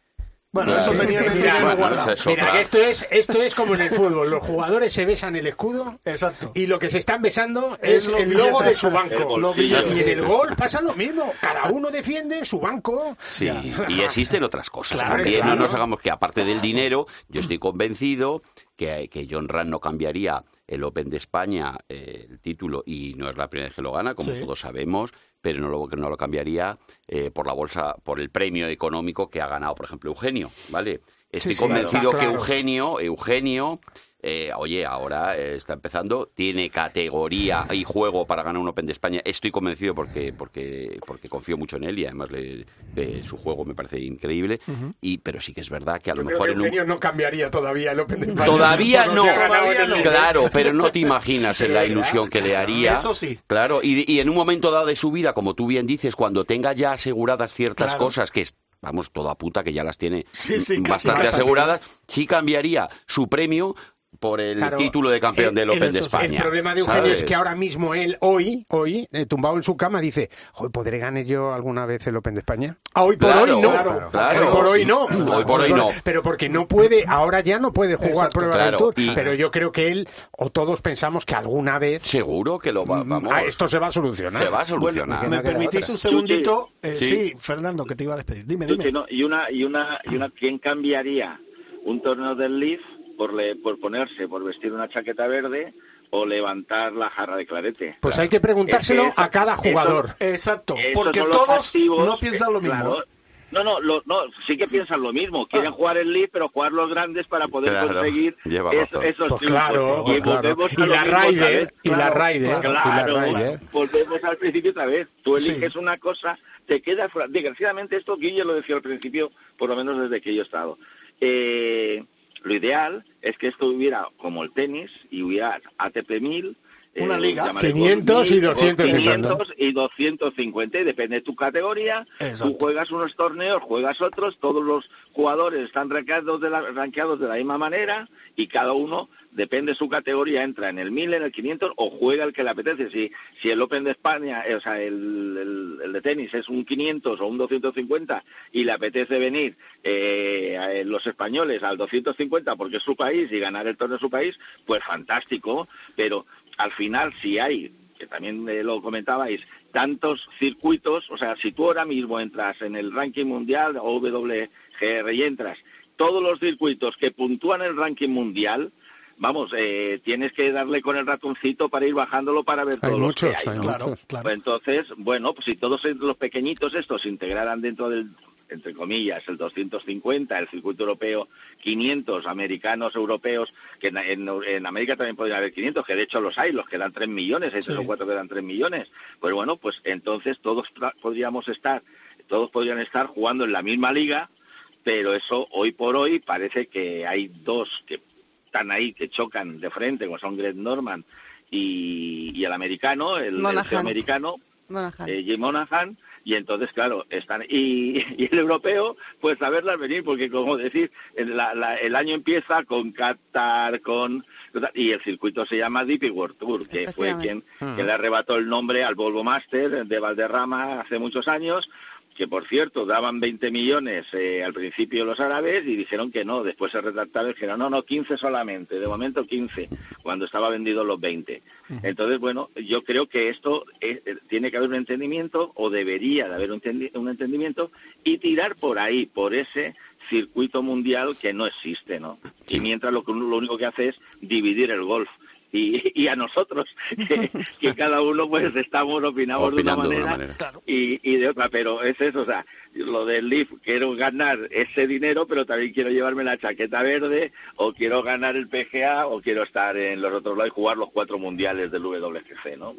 Bueno, Claro. eso tenían el Mira, dinero bueno, guardado. eso es Mira, otra. que esto es, esto es como en el fútbol. Los jugadores se besan el escudo Exacto. y lo que se están besando Es es, el logo de su banco. Y en el gol pasa lo mismo. Cada uno defiende su banco. Sí, y existen otras cosas Claro, también. claro. No nos hagamos que, aparte del dinero, yo estoy convencido que, que John Ram no cambiaría el Open de España, eh, el título, y no es la primera vez que lo gana, como Sí. todos sabemos, pero no lo, que no lo cambiaría eh, por la bolsa, por el premio económico que ha ganado, por ejemplo, Eugenio, ¿vale? Estoy sí, convencido claro, que. Eugenio, Eugenio, eh, oye, ahora eh, está empezando, tiene categoría y juego para ganar un Open de España. Estoy convencido porque porque porque confío mucho en él y además le- eh, su juego me parece increíble. Y pero sí que es verdad que a lo Yo mejor que en un no cambiaría todavía el Open de España. Todavía no, Todavía claro, pero no te imaginas en la ilusión que le haría. Eso sí. Claro, y, y en un momento dado de su vida, como tú bien dices, cuando tenga ya aseguradas ciertas Claro. cosas que es- vamos, toda puta que ya las tiene Sí, sí, casi, bastante casi. aseguradas, sí cambiaría su premio por el Claro, título de campeón el- del el- Open de el España. problema de Eugenio es que ahora mismo él, hoy, hoy, eh, tumbado en su cama, dice, "Joder, ¿podré ganar yo alguna vez el Open de España? Ah, hoy por Claro, hoy no. claro, claro. Hoy por hoy no. Hoy por hoy no. Pero porque no puede, ahora ya no puede jugar Exacto, prueba claro, del Tour. y- Pero yo creo que él, o todos pensamos que alguna vez Seguro que lo va, mm, vamos, ah, esto se va a solucionar. se va a solucionar. ¿me permitís un segundito? Eh, Sí. sí. Fernando, que te iba a despedir. Dime, dime. sí, ¿no? Y una, y una, y una, ¿quién cambiaría un torneo del Leaf por, le, por ponerse, por vestir una chaqueta verde o levantar la jarra de clarete? Pues hay que preguntárselo Es que a cada eso- jugador. Exacto, porque todos activos, no piensan lo mismo. claro. No, no, lo- no, sí que piensan lo mismo. Quieren jugar el Leaf, pero jugar los grandes para poder Claro, conseguir lleva eso- esos Pues triunfos. claro, Y pues claro. volvemos a Y la vez. y la la Claro, volvemos al principio otra vez. Tú Sí. eliges una cosa, te queda fuera. Desgraciadamente, esto Guille lo decía al principio, por lo menos desde que yo he estado. Eh, lo ideal es que esto hubiera como el tenis y hubiera ATP 1000 Una eh, liga. llamaré 500 y 250. 500 y 250, y depende de tu categoría. Exacto. Tú juegas unos torneos, juegas otros, todos los jugadores están rankeados de la, rankeados de la misma manera y cada uno, depende de su categoría, entra en el 1000, en el 500 o juega el que le apetece. Si, si el Open de España, eh, o sea, el, el- el de tenis es un 500 o un 250 y le apetece venir eh, a los españoles al 250 porque es su país y ganar el torneo de su país, pues fantástico, pero al final si hay que también eh, lo comentabais, tantos circuitos, o sea, si tú ahora mismo entras en el ranking mundial o WGR y entras, todos los circuitos que puntúan el ranking mundial, vamos, eh, tienes que darle con el ratoncito para ir bajándolo para ver Hay todos muchos, los que hay, hay ¿no? muchos. Pues Entonces, bueno, pues si todos los pequeñitos estos se integraran dentro del, entre comillas, el 250, el circuito europeo 500, americanos, europeos, que en, en- en América también podrían haber 500, que de hecho los hay, los que dan 3 millones, hay tres Sí. o cuatro que dan 3 millones. Pues bueno, pues entonces todos podríamos estar, todos podrían estar jugando en la misma liga, pero eso hoy por hoy parece que hay dos que están ahí, que chocan de frente, como son Greg Norman y, y el americano, el, el americano, Monahan. eh, Jim Monahan, y entonces, claro, están. Y, y el europeo, pues a verlas venir, porque como decir, el, la- la- el año empieza con Qatar, con. Y el circuito se llama DP World Tour, que fue quien, Efectivamente. que le arrebató el nombre al Volvo Master de Valderrama hace muchos años. Que por cierto daban 20 millones eh, al principio los árabes y dijeron que no, después se retractaron y dijeron no, no, 15 solamente, de momento 15, cuando estaba vendido los 20. Entonces, bueno, yo creo que esto eh, eh, tiene que haber un entendimiento o debería de haber un, entendi- un entendimiento y tirar por ahí, por ese circuito mundial que no existe, ¿no? Y mientras lo, lo único que hace es dividir el golf. Y, y a nosotros, que, que cada uno pues estamos, opinamos Opinando de de una manera, y, y de otra, pero es eso, o sea, lo del Leaf, quiero ganar ese dinero, pero también quiero llevarme la chaqueta verde, o quiero ganar el PGA, o quiero estar en los otros lados y jugar los cuatro mundiales del WGC, ¿no?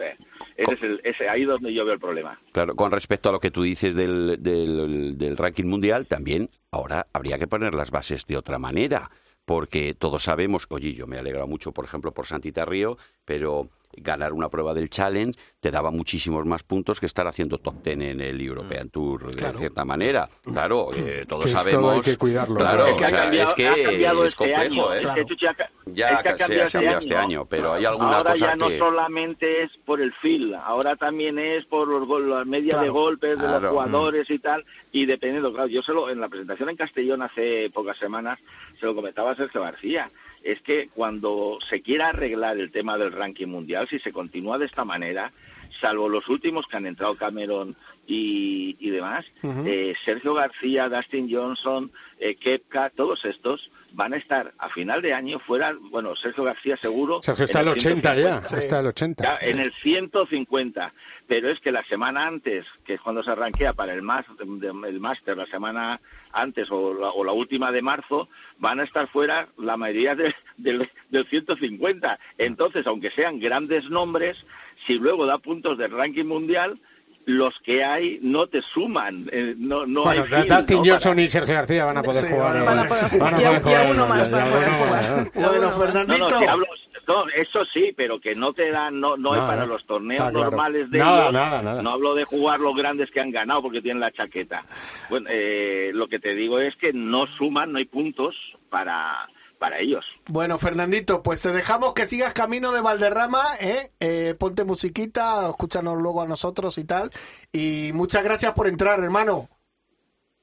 Ese es el, ese, ahí donde yo veo el problema. Claro, con respecto a lo que tú dices del, del, del ranking mundial, también ahora habría que poner las bases de otra manera, porque todos sabemos, oye, yo me alegra mucho, por ejemplo, por Santita Río, pero ganar una prueba del Challenge te daba muchísimos más puntos que estar haciendo top ten en el European Tour, de cierta manera. Claro, eh, todos Que sabemos... hay que cuidarlo, Claro. Es que o ha cambiado, es que ha cambiado es este complejo, año, ¿eh? es que Chuchi ha ca- Ya es que ha se ha cambiado este cambiado este año. año, pero hay alguna ahora cosa ya no solamente es por el feel, ahora también es por los gol- la media de golpes de Claro. los jugadores y tal, y dependiendo, claro, yo se lo, en la presentación en Castellón hace pocas semanas se lo comentaba a Sergio García, es que cuando se quiera arreglar el tema del ranking mundial, si se continúa de esta manera, salvo los últimos que han entrado Cameron y, y demás, eh, Sergio García, Dustin Johnson, eh, Kepka, todos estos van a estar a final de año fuera, bueno, Sergio García seguro. Sergio está en el 80 ya, 150. está el 80. Ya, en el 150, pero es que la semana antes, que es cuando se arranquea para el, más, el máster, la semana antes o la, o la última de marzo, van a estar fuera la mayoría de- del, del 150. Entonces, aunque sean grandes nombres, si luego da puntos del ranking mundial, los que hay no te suman, eh, no, no bueno, hay Dustin ¿no? Johnson Para- y Sergio García van a poder Sí, jugar. van a eh, poder jugar. van a Y a- poder y jugar, uno más van a ya, poder jugar. ¿eh? Bueno, No, Fernandito. no, si hablo- no, eso sí, pero que no te dan, no, no, es No, para no. los torneos claro. normales de Nada, ellos. nada, nada. No hablo de jugar los grandes que han ganado porque tienen la chaqueta. Bueno, eh, lo que te digo es que no suman, no hay puntos para, para ellos. Bueno, Fernandito, pues te dejamos que sigas camino de Valderrama, ¿eh? Eh, ponte musiquita, escúchanos luego a nosotros y tal. Y muchas gracias por entrar, hermano.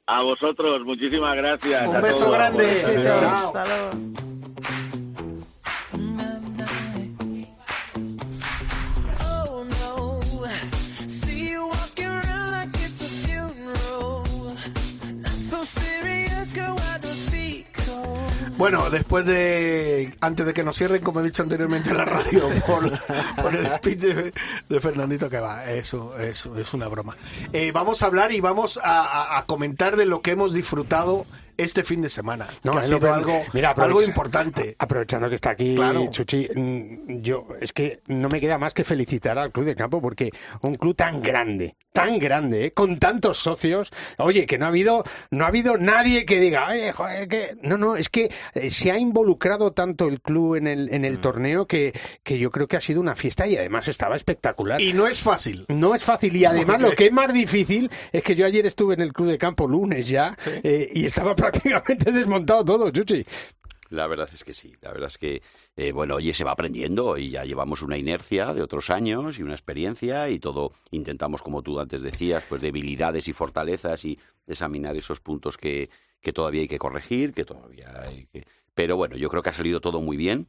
A vosotros, muchísimas gracias. Un a beso todos. grande. Chao. Hasta luego. Bueno, después de, antes de que nos cierren, como he dicho anteriormente en la radio, por, por el speech de, de Fernandito, que va, eso, eso es una broma. Eh, vamos a hablar y vamos a, a- a comentar de lo que hemos disfrutado este fin de semana. No, que ha sido algo, mira, algo aprovecha- importante. Aprovechando que está aquí Claro. Chuchi, mm, yo es que no me queda más que felicitar al club de campo porque un club tan grande, tan grande, ¿eh? con tantos socios, oye, que no ha habido, no ha habido nadie que diga, oye, joder, que no, no, es que eh, se ha involucrado tanto el club en el, en el Mm. torneo que, que yo creo que ha sido una fiesta y además estaba espectacular. Y no es fácil. No es fácil y además Porque- lo que es más difícil es que yo ayer estuve en el club de campo lunes ya eh, y estaba prácticamente desmontado todo, Chuchi. La verdad es que sí, la verdad es que, eh, bueno, oye, se va aprendiendo y ya llevamos una inercia de otros años y una experiencia y todo intentamos, como tú antes decías, pues debilidades y fortalezas y examinar esos puntos que, que todavía hay que corregir, que todavía hay que... Pero bueno, yo creo que ha salido todo muy bien.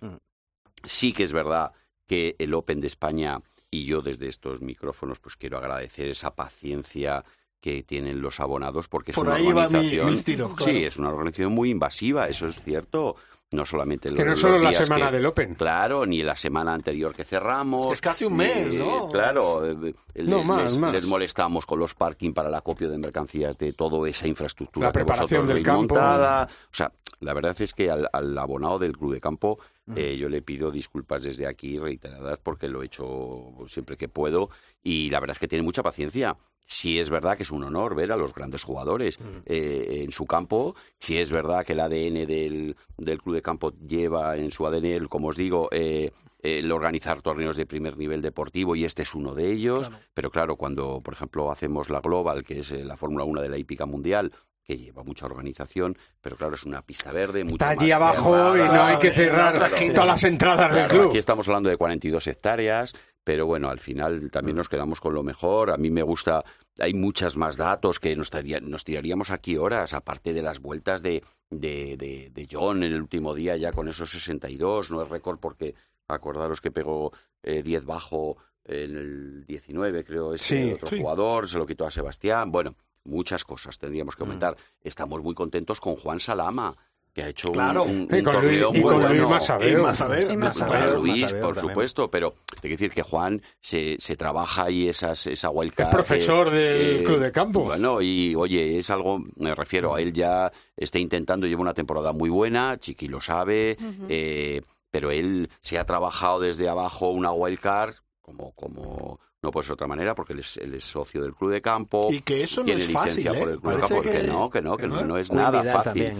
Sí que es verdad que el Open de España y yo desde estos micrófonos pues quiero agradecer esa paciencia que tienen los abonados porque es Por una ahí va mi- organización tiros, claro. sí es una organización muy invasiva eso es cierto no solamente Que no los- solo los la días semana que- del Open. claro ni la semana anterior que cerramos Es que es casi un mes, ni- ¿no? claro eh, eh, No, les, más, más. les molestamos con los parking para el acopio de mercancías de toda esa infraestructura La que preparación vosotros del campo. montada o sea la verdad es que al, al abonado del club de campo Eh, yo le pido disculpas desde aquí reiteradas porque lo he hecho siempre que puedo y la verdad es que tiene mucha paciencia. Sí es verdad que es un honor ver a los grandes jugadores eh, en su campo. Sí es verdad que el ADN del, del club de campo lleva en su ADN, el- como os digo, eh, el organizar torneos de primer nivel deportivo y este es uno de ellos. Pero claro, cuando, por ejemplo, hacemos la Global, que es la Fórmula 1 de la hípica mundial, que lleva mucha organización, pero claro, es una pista verde. mucho Está allí abajo y no hay que cerrar Claro, todas las entradas del club. Aquí estamos hablando de 42 hectáreas, pero bueno, al final también nos quedamos con lo mejor. A mí me gusta, hay muchas más datos que nos, tiraría- nos tiraríamos aquí horas, aparte de las vueltas de, de, de, de John en el último día ya con esos 62, no es récord porque acordaros que pegó eh, 10 bajo en el 19, creo, ese Sí, otro sí. jugador, se lo quitó a Sebastián. Bueno, muchas cosas tendríamos Mm. que aumentar. Estamos muy contentos con Juan Salama, que ha hecho un- Claro. un, Y un Luis- y muy con Luis bueno. Masabeu. Y más a ver. Y más Claro, a ver. Luis, por también. supuesto, pero hay que decir que Juan se, se trabaja ahí esas, esa wildcard. Es profesor eh, del eh, club de campo. Bueno, y oye, es algo, me refiero, a él ya está intentando, lleva una temporada muy buena, Chiqui lo sabe, eh, pero él se ha trabajado desde abajo una wildcard, como, como no puede ser de otra manera, porque él es, él es socio del club de campo. Y que eso no tiene es fácil, licencia ¿eh? por el club de Parece campo, que, que- no, que no, que que no, no. no es nada fácil.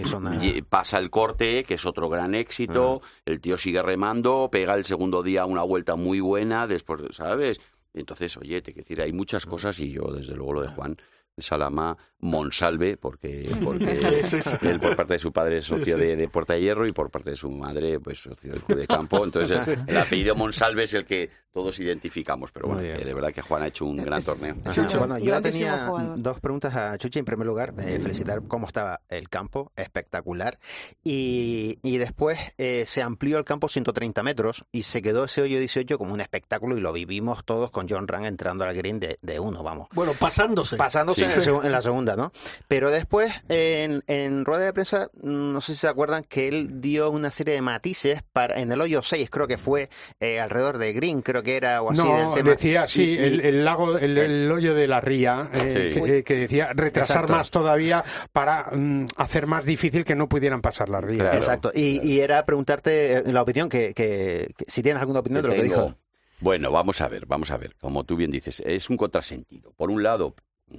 Y- pasa el corte, que es otro gran éxito, el tío sigue remando, pega el segundo día una vuelta muy buena, después, ¿sabes? Entonces, oye, te quiero decir, hay muchas cosas y yo, desde luego, lo de Juan Salama Monsalve, porque, porque Sí, sí, sí. él por parte de su padre es socio sí. de, de Puerta de Hierro y por parte de su madre, pues socio del Club de Campo. Entonces, el, el apellido Monsalve es el que todos identificamos, pero bueno, de verdad que Juan ha hecho un gran Es- torneo. es Bueno, yo tenía jugador. dos preguntas a Chuchi. En primer lugar, eh, felicitar cómo estaba el campo, espectacular. Y, y después eh, se amplió el campo 130 metros y se quedó ese hoyo 18 como un espectáculo y lo vivimos todos con John Rand entrando al green de, de uno, vamos. Bueno, pasándose. Pasándose Sí. En, el segu- en la segunda, ¿no? Pero después, en, en rueda de prensa, no sé si se acuerdan que él dio una serie de matices para en el hoyo 6, creo que fue eh, alrededor de Green, creo que era o así del No, tema. decía, sí, Y- y- el, el lago, el, el hoyo de la ría, eh, Sí. que, que decía retrasar Exacto. más todavía para mm, hacer más difícil que no pudieran pasar la ría. Claro. Exacto. Y, y era preguntarte eh, la opinión, que, que- que si tienes alguna opinión de lo que dijo. Bueno, vamos a ver, vamos a ver. Como tú bien dices, es un contrasentido. Por un lado,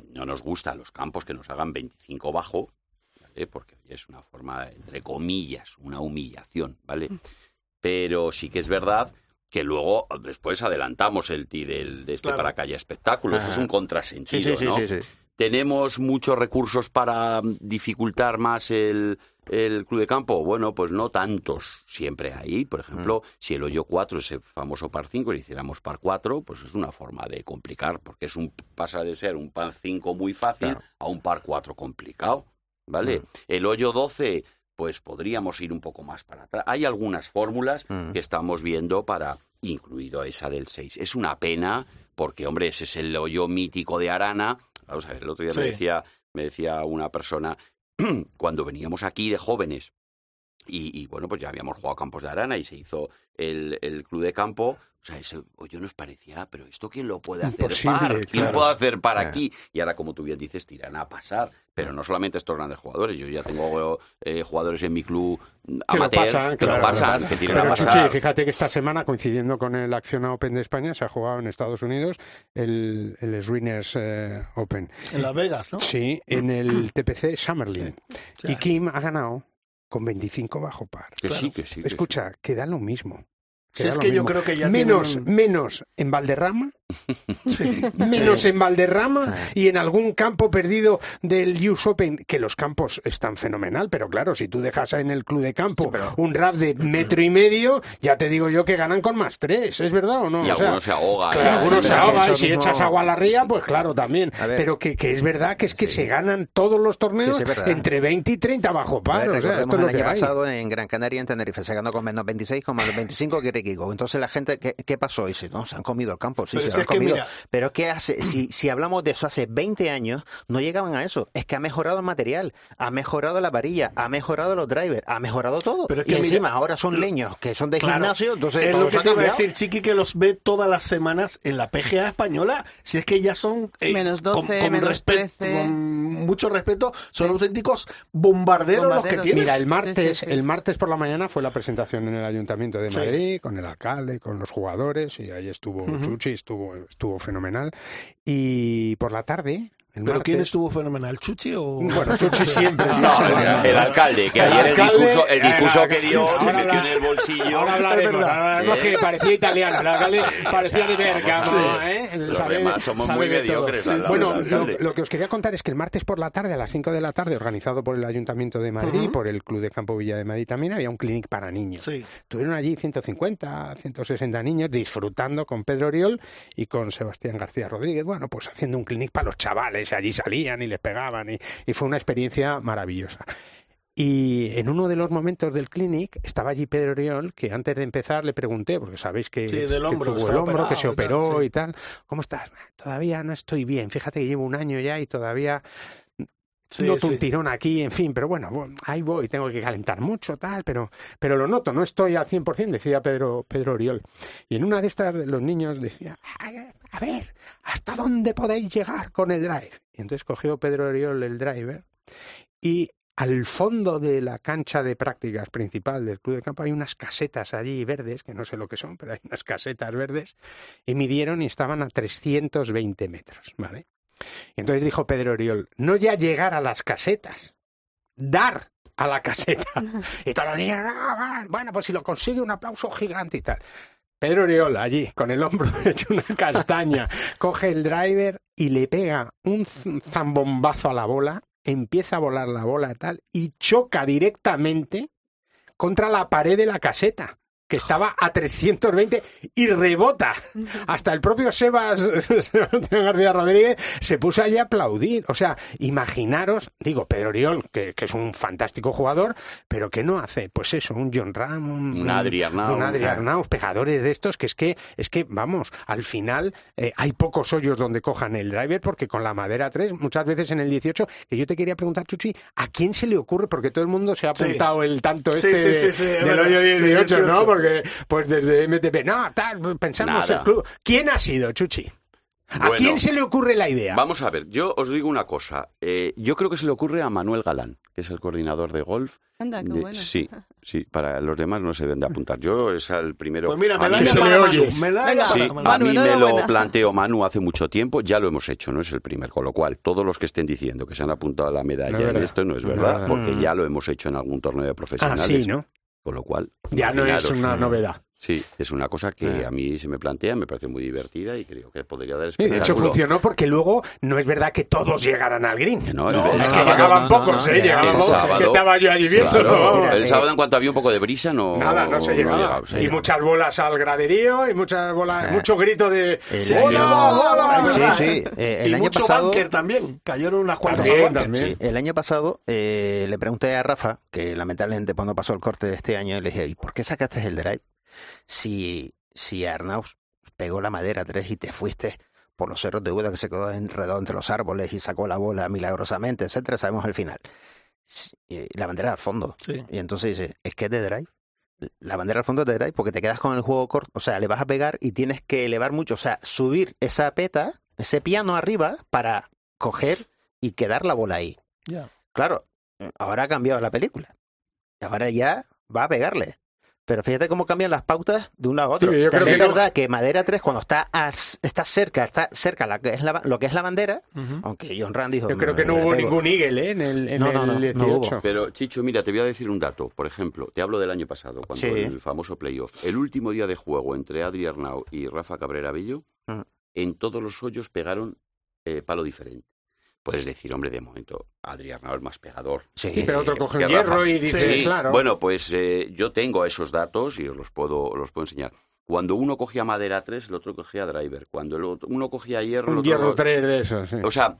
no nos gustan los campos que nos hagan 25 bajo, ¿vale? Porque es una forma, entre comillas, una humillación, ¿vale? Pero sí que es verdad que luego después adelantamos el ti del, de este Claro. para que haya espectáculo. Eso es un contrasentido, sí, sí, ¿no? sí, sí. ¿Tenemos muchos recursos para mm, dificultar más el, el club de campo? Bueno, pues no tantos. Siempre hay. Por ejemplo, si el hoyo 4, ese famoso par 5, le hiciéramos par 4, pues es una forma de complicar, porque es un pasa de ser un par 5 muy fácil Claro. a un par 4 complicado. ¿Vale? Mm. El hoyo 12, pues podríamos ir un poco más para atrás. Hay algunas fórmulas Mm. que estamos viendo para, incluido esa del 6. Es una pena, porque, hombre, ese es el hoyo mítico de Arana. Vamos a ver, el otro día me decía, me decía una persona, cuando veníamos aquí de jóvenes, y, y, bueno, pues ya habíamos jugado campos de arana y se hizo el, el club de campo. O sea, ese hoyo nos parecía, pero ¿esto quién lo puede hacer Imposible, par? ¿Quién claro. puede hacer para Claro. aquí? Y ahora, como tú bien dices, tiran a pasar. Pero no solamente estos grandes jugadores. Yo ya tengo eh, jugadores en mi club que lo amateur pasan, que claro, lo pasan, que tienen Pero a Chuchi, pasar. fíjate que esta semana, coincidiendo con el Acciona Open de España, se ha jugado en Estados Unidos el, el Swinners eh, Open. En Las Vegas, ¿no? Sí, en el TPC Summerlin. Y Kim ha ganado con 25 bajo par. Que sí, que sí, que Escucha, que da lo mismo. Si es que yo creo que ya menos, tienen- menos en Valderrama, menos en Valderrama y en algún campo perdido del US Open, que los campos están fenomenal, pero claro, si tú dejas en el club de campo un rap de metro y medio, ya te digo yo que ganan con más tres, ¿es verdad o no? Y O sea, algunos se ahogan. Claro, ¿eh? algunos se pero ahogan y si echas agua a la ría, pues claro, también. Pero que, que es verdad que es que se ganan todos los torneos Que sí, entre 20 y 30 bajo A par. ver, o sea, esto es lo el que año hay. pasado en Gran Canaria, en Tenerife, se ganó con menos 26, con menos 25 que. Entonces la gente, ¿qué, qué pasó? Dice, no, se han comido el campo, sí, Pero se si han es que mira- Pero ¿qué hace? Si, si hablamos de eso hace 20 años, no llegaban a eso. Es que ha mejorado el material, ha mejorado la varilla, ha mejorado los drivers, ha mejorado todo. Pero es y que mira- encima ahora son leños que son de Claro. gimnasio, entonces es todo lo que te iba a decir, Chiqui, que los ve todas las semanas en la PGA española. Si es que ya son. eh, Menos con- 12, con, menos respe- 13. con mucho respeto, son auténticos bombarderos, los que tienen. Mira, el martes, sí, sí. el martes por la mañana fue la presentación en el Ayuntamiento de Sí. Madrid, con el alcalde, con los jugadores, y ahí estuvo Ujú. Chuchi, estuvo, estuvo fenomenal. Y por la tarde, el ¿Pero quién estuvo fenomenal? ¿Chuchi o.? Bueno, Chuchi siempre No, está el, alcalde, que El ayer el discurso, el discurso que dio sí, se metió en el bolsillo. Ahora hablaremos, verdad. ahora hablaremos ¿Eh? que parecía italiano, el alcalde Sí, parecía o de Bergamo, ¿eh? los Sabe- demás somos sabe muy mediocres Bueno, lo, que os quería contar es que el martes por la tarde, a las 5 de la tarde, organizado por el Ayuntamiento de Madrid, Ujú. por el Club de Campo Villa de Madrid también, había un clinic para niños. Sí. Tuvieron allí 150, 160 niños disfrutando con Pedro Oriol y con Sebastián García Rodríguez. Bueno, pues haciendo un clinic para los chavales. Allí salían y les pegaban y, y fue una experiencia maravillosa. Y en uno de los momentos del clinic estaba allí Pedro Oriol, que antes de empezar le pregunté, porque sabéis que, Sí, del que hombro, tuvo el hombro, que se operó sí. y tal. ¿Cómo estás? Todavía no estoy bien. Fíjate que llevo un año ya y todavía Sí, noto sí. un tirón aquí, en fin, pero bueno, ahí voy, tengo que calentar mucho, tal, pero, pero lo noto, no estoy al 100%, decía Pedro, Pedro Oriol. Y en una de estas los niños decía, a a ver, ¿hasta dónde podéis llegar con el drive? Y entonces cogió Pedro Oriol el driver y al fondo de la cancha de prácticas principal del club de campo hay unas casetas allí verdes, que no sé lo que son, pero hay unas casetas verdes, y midieron y estaban a 320 metros, ¿vale? Y entonces dijo Pedro Oriol, no ya llegar a las casetas, dar a la caseta. Y todos los niños, "Ah, va". bueno, pues si lo consigue, un aplauso gigante y tal. Pedro Oriol, allí, con el hombro hecho una castaña, coge el driver y le pega un zambombazo a la bola, empieza a volar la bola tal, y choca directamente contra la pared de la caseta, que estaba a 320 y rebota. Hasta el propio Sebas Sebastián García Rodríguez se puso allí a aplaudir. O sea, imaginaros, digo, Pedro Oriol, que, que es un fantástico jugador, pero que no hace, pues eso, un John Ram, un, Un Adri Arnau. un Adri Arnau, pegadores de estos, que es que, es que vamos, al final eh, hay pocos hoyos donde cojan el driver, porque con la madera 3, muchas veces en el 18, que yo te quería preguntar, Chuchi, ¿a quién se le ocurre? Porque todo el mundo se ha Sí. apuntado el tanto este sí, sí, sí, es del hoyo del 18, ¿no? 18. Porque, pues desde MTP, no, tal, pensamos Nada. el club. ¿Quién ha sido, Chuchi? ¿A Bueno. quién se le ocurre la idea? Vamos a ver, yo os digo una cosa. Eh, yo creo que se le ocurre a Manuel Galán, que es el coordinador de golf. Anda, qué de- bueno. Sí, sí, para los demás no se deben de apuntar. Yo es el primero. Pues mira, a mí medalla se me- para Venga. para Sí, Manu. a mí me lo planteó Manu hace mucho tiempo, ya lo hemos hecho, no es el primer, con lo cual todos los que estén diciendo que se han apuntado a la medalla No en esto no es verdad, porque Mm. ya lo hemos hecho en algún torneo de ah, profesionales, sí, ¿no? Con lo cual Ya no es una novedad. Sí, es una cosa que Eh. a mí se me plantea, me parece muy divertida y creo que podría dar Y de hecho funcionó porque luego no es verdad que todos llegaran al green. No, el- No, el es que sábado- llegaban no, no, pocos, no, ¿eh? el Llegaban pocos. sábado- que estaba yo allí viendo. Claro, vamos. Mira, el eh, sábado en cuanto había un poco de brisa no Nada, no se llegaba. Y muchas bolas al graderío y muchas bolas, Eh. mucho grito de El Sí, sí, eh, el y año mucho pasado- bunker también. Cayeron unas cuantas También, también. Sí, el año pasado eh, le pregunté a Rafa, que lamentablemente cuando pasó el corte de este año, le dije, ¿y por qué sacaste el drive? Si, si Arnaus pegó la madera 3 y te fuiste por los cerros de Uda que se quedó enredado entre los árboles y sacó la bola milagrosamente, etcétera, sabemos el final. Y la bandera al fondo. Sí. Y entonces dice, ¿es que es de drive? La bandera al fondo es de drive porque te quedas con el juego corto, o sea, le vas a pegar y tienes que elevar mucho, o sea, subir esa peta, ese piano arriba para coger y quedar la bola ahí. Claro, ahora ha cambiado la película. Ahora ya va a pegarle. Pero fíjate cómo cambian las pautas de un lado a otro. Sí, yo creo También que es verdad que Madera 3, cuando está, as- está cerca, está cerca la que es la- lo que es la bandera, aunque John Rand dijo... Yo creo que "Me no hubo pego". ningún Eagle ¿eh? en el, en No, no, no, el no hubo. 18. Pero, Chicho, mira, te voy a decir un dato. Por ejemplo, te hablo del año pasado, cuando Sí. el famoso playoff. El último día de juego entre Adri Arnau y Rafa Cabrera Bello, Mm. en todos los hoyos pegaron eh, palo diferente. Puedes decir, hombre, de momento, Adri Arnau es más pegador. Sí, pero otro coge que un hierro y dice, Sí, claro. Bueno, pues eh, yo tengo esos datos y os los puedo, los puedo enseñar. Cuando uno cogía madera 3, el otro cogía driver. Cuando el otro- uno cogía hierro, el un otro hierro co- 3 de esos. sí. o sea,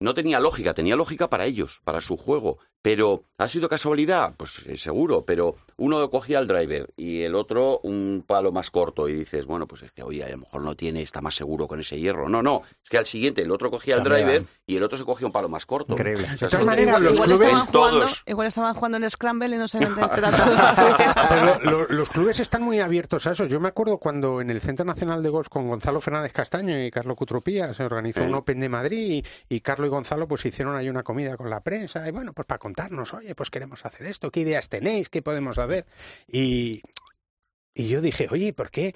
no tenía lógica, tenía lógica para ellos, para su juego. Pero, ¿ha sido casualidad? Pues eh, seguro, pero uno cogía el driver y el otro un palo más corto y dices, bueno, pues es que hoy a lo mejor no tiene, está más seguro con ese hierro. No, no, es que al siguiente el otro cogía el Cambiaban. driver y el otro se cogía un palo más corto. Increíble. O sea, De todas maneras, los igual, clubes estaban jugando, todos. igual estaban jugando en Scramble y no se habían enterado. Pero lo- los clubes están muy abiertos a eso. Yo me acuerdo cuando en el Centro Nacional de Golf con Gonzalo Fernández Castaño y Carlos Cutropía se organizó un Open de Madrid y, y Carlos y Gonzalo pues hicieron ahí una comida con la prensa y bueno, pues para contarnos, oye, pues queremos hacer esto, qué ideas tenéis, qué podemos hacer. Y, y yo dije, oye, ¿por qué,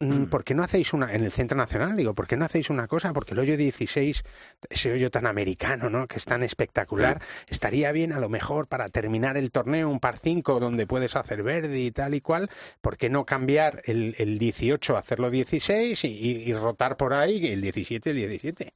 mm, ¿por qué no hacéis una, en el Centro Nacional, digo, ¿por qué no hacéis una cosa? Porque el hoyo 16, ese hoyo tan americano, ¿no? Que es tan espectacular, estaría bien a lo mejor para terminar el torneo, un par 5 donde puedes hacer verde y tal y cual, ¿por qué no cambiar el, el 18, hacerlo 16 y, y- y rotar por ahí el 17, el 17?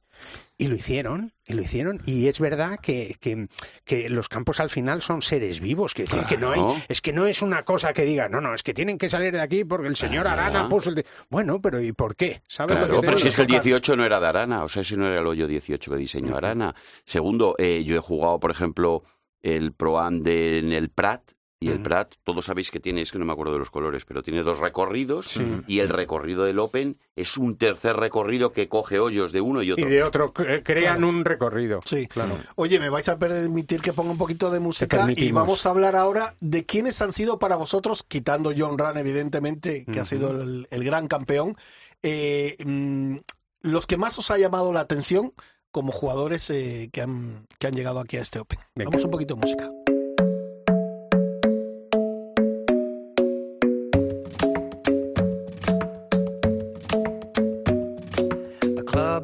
Y lo hicieron, y lo hicieron, y es verdad que, que, que los campos al final son seres vivos, que decir que no hay, Claro. es que no es una cosa que diga, no, no, es que tienen que salir de aquí porque el señor Claro. Arana puso el... de-". Bueno, pero ¿y por qué? ¿Sabes Claro, pero si es que el 18 no era de Arana, o sea, ese no era el hoyo 18 que diseñó Arana. Segundo, eh, yo he jugado, por ejemplo, el Pro Am de, en el Prat, y el. Prat, todos sabéis que tiene, es que no me acuerdo de los colores, pero tiene dos recorridos, Sí. y el recorrido del Open es un tercer recorrido que coge hoyos de uno y Y otro. de otro, cre- crean Claro. un recorrido. Sí. Claro. Oye, me vais a permitir que ponga un poquito de música y vamos a hablar ahora de quiénes han sido para vosotros, quitando John Run, evidentemente, que ha sido el, el gran campeón, eh, mm, los que más os ha llamado la atención como jugadores eh, que, han, que han llegado aquí a este Open. Venga. Vamos un poquito de música.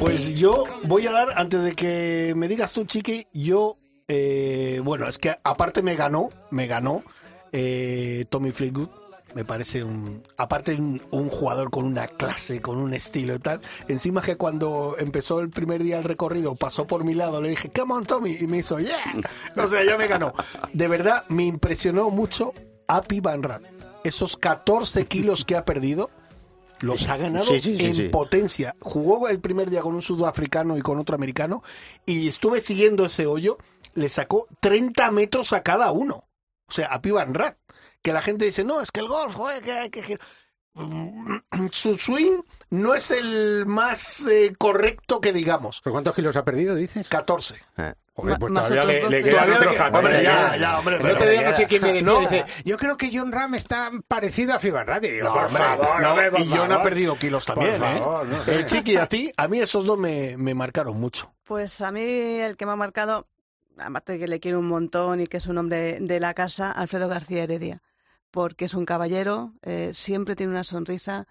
Pues yo voy a dar, antes de que me digas tú, Chiqui, yo, eh, bueno, es que aparte me ganó, me ganó eh, Tommy Fleetwood. Me parece un, aparte un, jugador con una clase, con un estilo y tal. Encima que cuando empezó el primer día el recorrido, pasó por mi lado, le dije, come on Tommy, y me hizo, yeah. O sea, ya me ganó. De verdad, me impresionó mucho Api Van. Esos 14 kilos que ha perdido, los ha ganado Sí, sí, sí, en sí. potencia. Jugó el primer día con un sudafricano y con otro americano y estuve siguiendo ese hoyo. Le sacó 30 metros a cada uno. O sea, a Pivan Rat. Que la gente dice, no, es que el golf, joder, que hay que girar". Mm, Su swing no es el más eh, correcto que digamos. ¿Pero cuántos kilos ha perdido, dices? 14. Eh, Pues todavía le, le 12. quedan Todavía le otros queda- 14. hombre, ya, ya, hombre, El pero otro día ya. no sé quién me decía, No. dice, yo creo que John Ram está parecido a digo, No, por hombre, favor, no, hombre, por y John ha perdido kilos también. Por favor, ¿eh? no. Chiqui, a ti, a mí esos dos me, me marcaron mucho. Pues a mí el que me ha marcado, aparte de que le quiero un montón y que es un hombre de la casa, Alfredo García Heredia, porque es un caballero, eh, siempre tiene una sonrisa.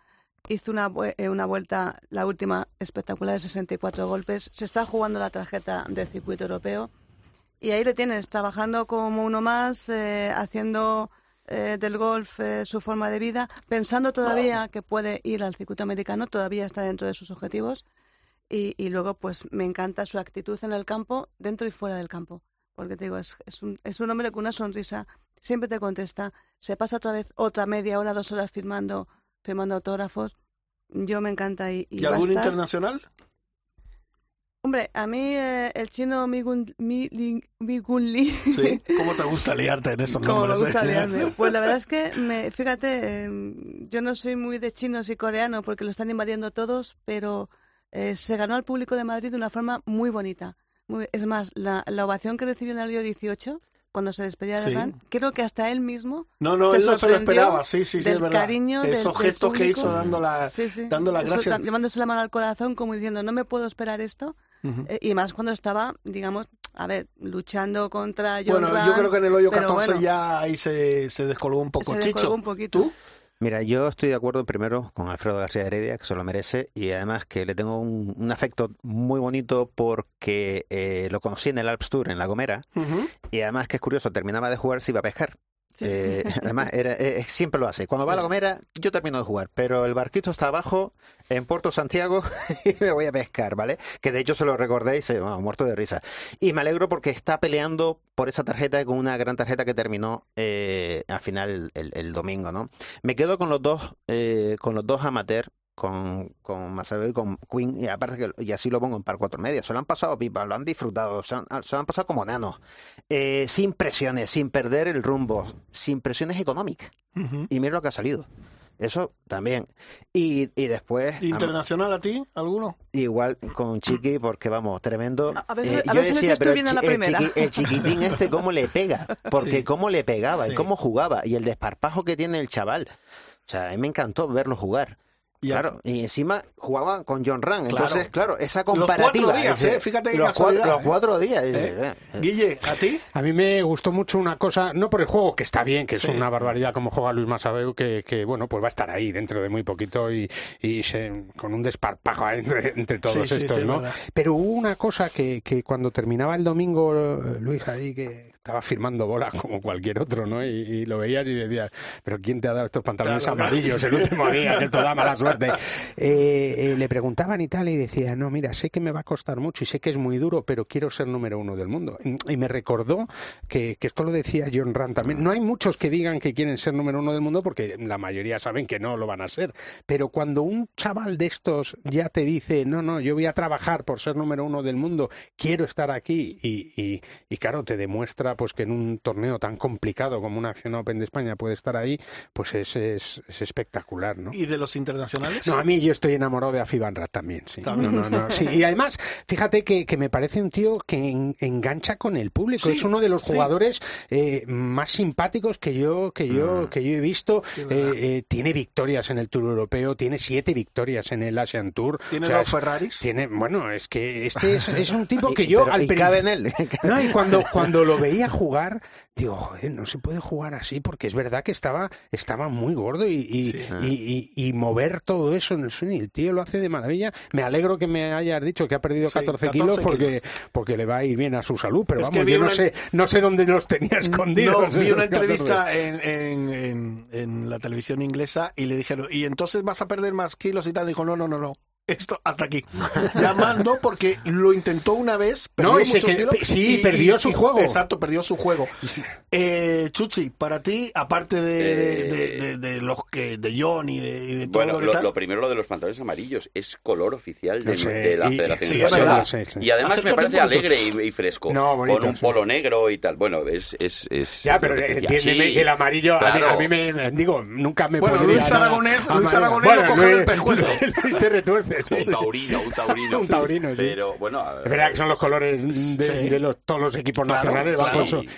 Hizo una, eh, una vuelta, la última espectacular de 64 golpes. Se está jugando la tarjeta del circuito europeo y ahí le tienes, trabajando como uno más, eh, haciendo eh, del golf eh, su forma de vida, pensando todavía que puede ir al circuito americano, todavía está dentro de sus objetivos. Y, y luego, pues me encanta su actitud en el campo, dentro y fuera del campo. Porque te digo, es, es, un, es un hombre con una sonrisa, siempre te contesta, se pasa otra vez otra media hora, dos horas firmando, firmando autógrafos. yo me encanta y, ¿Y algún estar. internacional? Hombre, a mí eh, el chino Mi, Migun Lee, Sí. ¿Cómo te gusta liarte en esos como me nombres? gusta eh? liarme. Pues la verdad es que, me, fíjate, eh, yo no soy muy de chinos y coreanos porque lo están invadiendo todos, pero eh, se ganó al público de Madrid de una forma muy bonita. Muy- es más, la, la ovación que recibió en el año 18, cuando se despedía de Sí. Creo que hasta él mismo No, no, se él no se lo esperaba, sí, sí, sí, del es verdad. cariño del- Esos del gestos que hizo dando, la, Sí, sí. dando gracias. ta- llevándose la mano al corazón como diciendo, no me puedo esperar esto. Ujú. Eh, y más cuando estaba, digamos, a ver, luchando contra John Bueno, yo creo que en el hoyo pero 14 bueno, ya ahí se, se descolgó un poco. se Chicho, descolgó un poquito. ¿tú? Mira, yo estoy de acuerdo primero con Alfredo García Heredia, que se lo merece, y además que le tengo un, un afecto muy bonito porque eh, lo conocí en el Alps Tour, en La Gomera, y además que es curioso, terminaba de jugar, se iba a pescar. Sí. Eh, además, era, eh, siempre lo hace. Cuando va a La Gomera, yo termino de jugar, pero el barquito está abajo, en Puerto Santiago, y me voy a pescar, ¿vale? Que de hecho se lo recordé y se, bueno, muerto de risa. Y me alegro porque está peleando por esa tarjeta con una gran tarjeta que terminó eh, al final el, el domingo, ¿no? Me quedo con los dos, eh, con los dos amateur, con, con y con Queen, y aparte que, y así lo pongo en par cuatro media. Se lo han pasado pipa, lo han disfrutado, se, han, se lo han pasado como nanos. Eh, sin presiones, sin perder el rumbo, sin presiones económicas. Y mira lo que ha salido. Eso también. Y, y después, ¿Internacional a ti? ¿Alguno? igual con Chiqui, porque vamos, tremendo. A- si- Eh, a yo me decía, estoy pero el, la el primera. chiqui- el chiquitín este, ¿cómo le pega? Porque Sí. cómo le pegaba Sí. y cómo jugaba. Y el desparpajo que tiene el chaval. O sea, a mí me encantó verlo jugar. Y claro, y encima jugaba con John Ran. Claro. Entonces, claro, esa Los comparativa. cuatro días, ese- ¿eh? Fíjate qué los, cuatro, los ¿eh? cuatro días. ¿Eh? eh. Guille, ¿a ti? A mí me gustó mucho una cosa, no por el juego, que está bien, que Sí. es una barbaridad como juega Luis Masabeu, que, que bueno, pues va a estar ahí dentro de muy poquito y, y se- con un desparpajo entre, entre todos Sí, estos, sí, ¿no? verdad. Pero hubo una cosa que, que cuando terminaba el domingo, Luis ahí que estaba firmando bolas como cualquier otro, ¿no? Y, y lo veías y decías, pero ¿quién te ha dado estos pantalones Claro, claro. amarillos el último día? Que esto da mala suerte. Eh, eh, le preguntaban y tal y decía, no, mira, sé que me va a costar mucho y sé que es muy duro, pero quiero ser número uno del mundo. Y, y me recordó que, que esto lo decía John Rand también. No hay muchos que digan que quieren ser número uno del mundo porque la mayoría saben que no lo van a ser. Pero cuando un chaval de estos ya te dice, no, no, yo voy a trabajar por ser número uno del mundo, quiero estar aquí y, y, y claro, te demuestra pues que en un torneo tan complicado como una Acción Open de España puede estar ahí, pues es, es, es espectacular, ¿no? ¿Y de los internacionales? No, a mí yo estoy enamorado de Afi Van Rat también, sí. También. No, no, no, sí. Y además, fíjate que, que me parece un tío que en- engancha con el público. Sí, es uno de los sí. jugadores eh, más simpáticos que yo, que yo, Mm. que yo he visto. Eh, eh, tiene victorias en el Tour Europeo, tiene siete victorias en el Asian Tour. ¿Tiene O sea, dos Ferraris? Tiene, bueno, es que este es, es un tipo que Y- yo pero- al y cabe en principio- él. no, y cuando, cuando lo veía jugar, digo, joder, no se puede jugar así, porque es verdad que estaba, estaba muy gordo y, y, Sí. y- y- y mover todo eso en el sueño. y El tío lo hace de maravilla. Me alegro que me hayas dicho que ha perdido Sí, 14, 14 kilos porque, kilos. porque le va a ir bien a su salud, pero Es vamos, yo no una- sé, no sé dónde los tenía escondidos. No, vi una 14. entrevista en, en, en- en la televisión inglesa y le dijeron, ¿y entonces vas a perder más kilos y tal? Dijo, no, no, no, no. Esto hasta aquí. Ya más no, porque lo intentó una vez, perdió No, y muchos quedó- kilos sí, perdió su juego. Exacto, perdió su juego. Eh, Chuchi, para ti, aparte de, Eh, de- de- de los que de John y de, y de todo Bueno, lo que lo, tal, lo primero lo de los pantalones amarillos es color oficial de, No sé, de la y- Federación sí, es Española. Sí, sí. Y además me parece alegre y, y fresco. No, bonito, con un sí. polo negro y tal. Bueno, es. es, es Ya, pero que entiéndeme Sí, que el amarillo, a mí- claro. a, mí, me, digo, nunca me Bueno, podría Luis Aragonés-. Luis Aragonés lo coge del pescuezo. Luis te retuerces. Un taurino, un taurino. Un taurino, sí. Pero bueno. Es verdad que son los colores de, Sí. de los, todos los equipos Claro, nacionales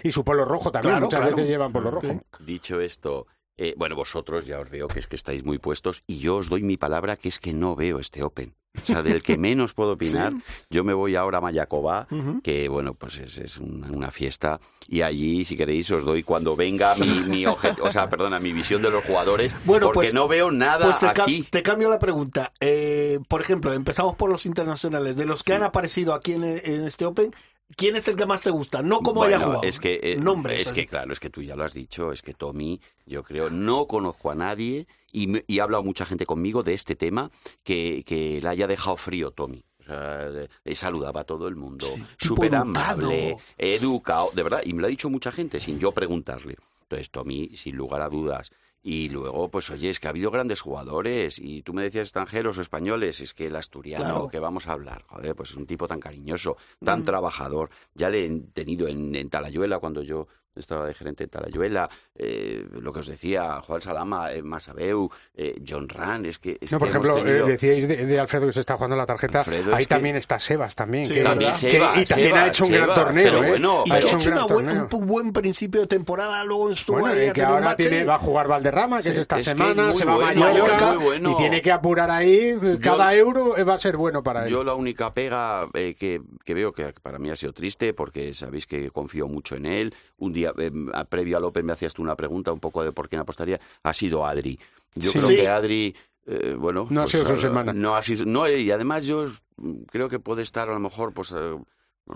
y su polo rojo también. Claro, Muchas claro. veces llevan polo rojo. Dicho esto, eh, bueno, vosotros ya os veo que es que estáis muy puestos y yo os doy mi palabra que es que no veo este Open. O sea, del que menos puedo opinar, yo me voy ahora a Mayacobá, Ujú. que bueno, pues es, es una, una fiesta y allí, si queréis, os doy cuando venga mi, mi o sea, perdona, mi visión de los jugadores, Bueno, porque pues- no veo nada Pues te, ca- aquí. te cambio la pregunta. Eh, por ejemplo, empezamos por los internacionales. De los que han aparecido aquí en, en este Open, ¿quién es el que más te gusta? No como Bueno, haya jugado. Es que, eh, Nombres. es así. que claro, es que tú ya lo has dicho, es que Tommy, yo creo, no conozco a nadie y, me- y ha hablado mucha gente conmigo de este tema que, que le haya dejado frío Tommy. O sea, eh, saludaba a todo el mundo, súper amable, educado, de verdad, y me lo ha dicho mucha gente sin yo preguntarle. Entonces, Tommy, sin lugar a dudas, Y luego, pues oye, es que ha habido grandes jugadores y tú me decías extranjeros o españoles, es que el asturiano Claro. que vamos a hablar, joder, pues es un tipo tan cariñoso, tan Mm. trabajador. Ya le he tenido en, en Talayuela cuando yo estaba de gerente en Talayuela, eh, lo que os decía, Juan Salama, eh, Masabeu, eh, John Ran, es que... Es No, por que hemos ejemplo, tenido- eh, decíais de, de Alfredo que se está jugando la tarjeta. Alfredo, Ahí es que- también está Sebas también. Sí, que, También ¿verdad? que- y también ha Sebas, hecho un gran Sebas, torneo. pero bueno, Y ha ha hecho un gran buen- torneo. un buen principio de temporada, luego estuvo Bueno, y que un ahora tiene, va a jugar Valderrama, que Sí, es esta es semana, se va bueno, a Mallorca bueno. y tiene que apurar ahí. Cada euro va a ser bueno para él. Yo la única pega eh, que, que veo que para mí ha sido triste, porque sabéis que confío mucho en él. Un día, eh, a- previo al Open, me hacías tú una pregunta un poco de por quién apostaría. Ha sido Adri. Yo Sí. creo Sí. que Adri, eh, bueno... No ha sido su eh, semana. No ha sido... No, y además yo mm, creo que puede estar a lo mejor, pues... eh,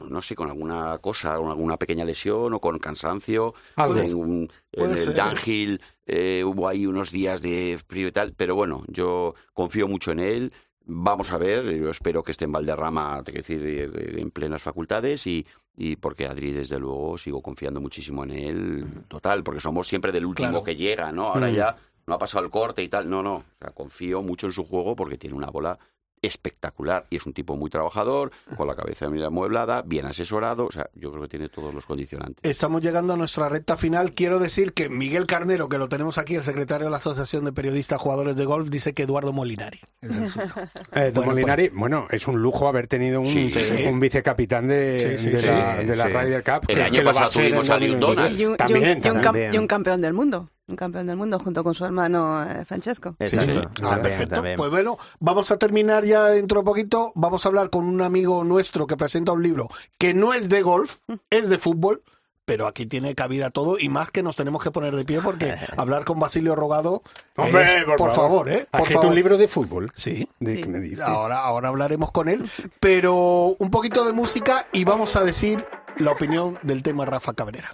no sé, con alguna cosa, con alguna pequeña lesión o con cansancio. Algo. En, un- en el ser. downhill eh, hubo ahí unos días de frío y tal, pero bueno, yo confío mucho en él. Vamos a ver, yo espero que esté en Valderrama, te quiero decir, en plenas facultades y, y porque Adri, desde luego, sigo confiando muchísimo en él, total, porque somos siempre del último Claro. que llega, ¿no? Ahora Mm. ya no ha pasado el corte y tal, no, no, o sea, confío mucho en su juego porque tiene una bola espectacular y es un tipo muy trabajador, con la cabeza bien amueblada, bien asesorado, o sea, yo creo que tiene todos los condicionantes. Estamos llegando a nuestra recta final. Quiero decir que Miguel Carnero, que lo tenemos aquí, el secretario de la Asociación de Periodistas Jugadores de Golf, dice que Eduardo Molinari es el suyo. Eh, Bueno, Molinari, bueno, es un lujo haber tenido un, Sí, sí. un vicecapitán de, Sí, sí, de sí. la, de la Sí. Ryder Cup. El que- año que pasado tuvimos a Liu 2022. Donald. Y un, y un- También, y un cam- también. y un campeón del mundo. Un campeón del mundo junto con su hermano eh, Francesco. Exacto. Ah, También, perfecto. también. Pues bueno, vamos a terminar ya dentro de poquito. Vamos a hablar con un amigo nuestro que presenta un libro que no es de golf, es de fútbol. Pero aquí tiene cabida todo y más que nos tenemos que poner de pie porque hablar con Basilio Rogado. Hombre, es- por, favor, ¿eh? ¿Ha Por favor. un libro de fútbol? Sí. ¿De Sí. qué me dice? Ahora, ahora hablaremos con él. Pero un poquito de música y vamos a decir la opinión del tema Rafa Cabrera.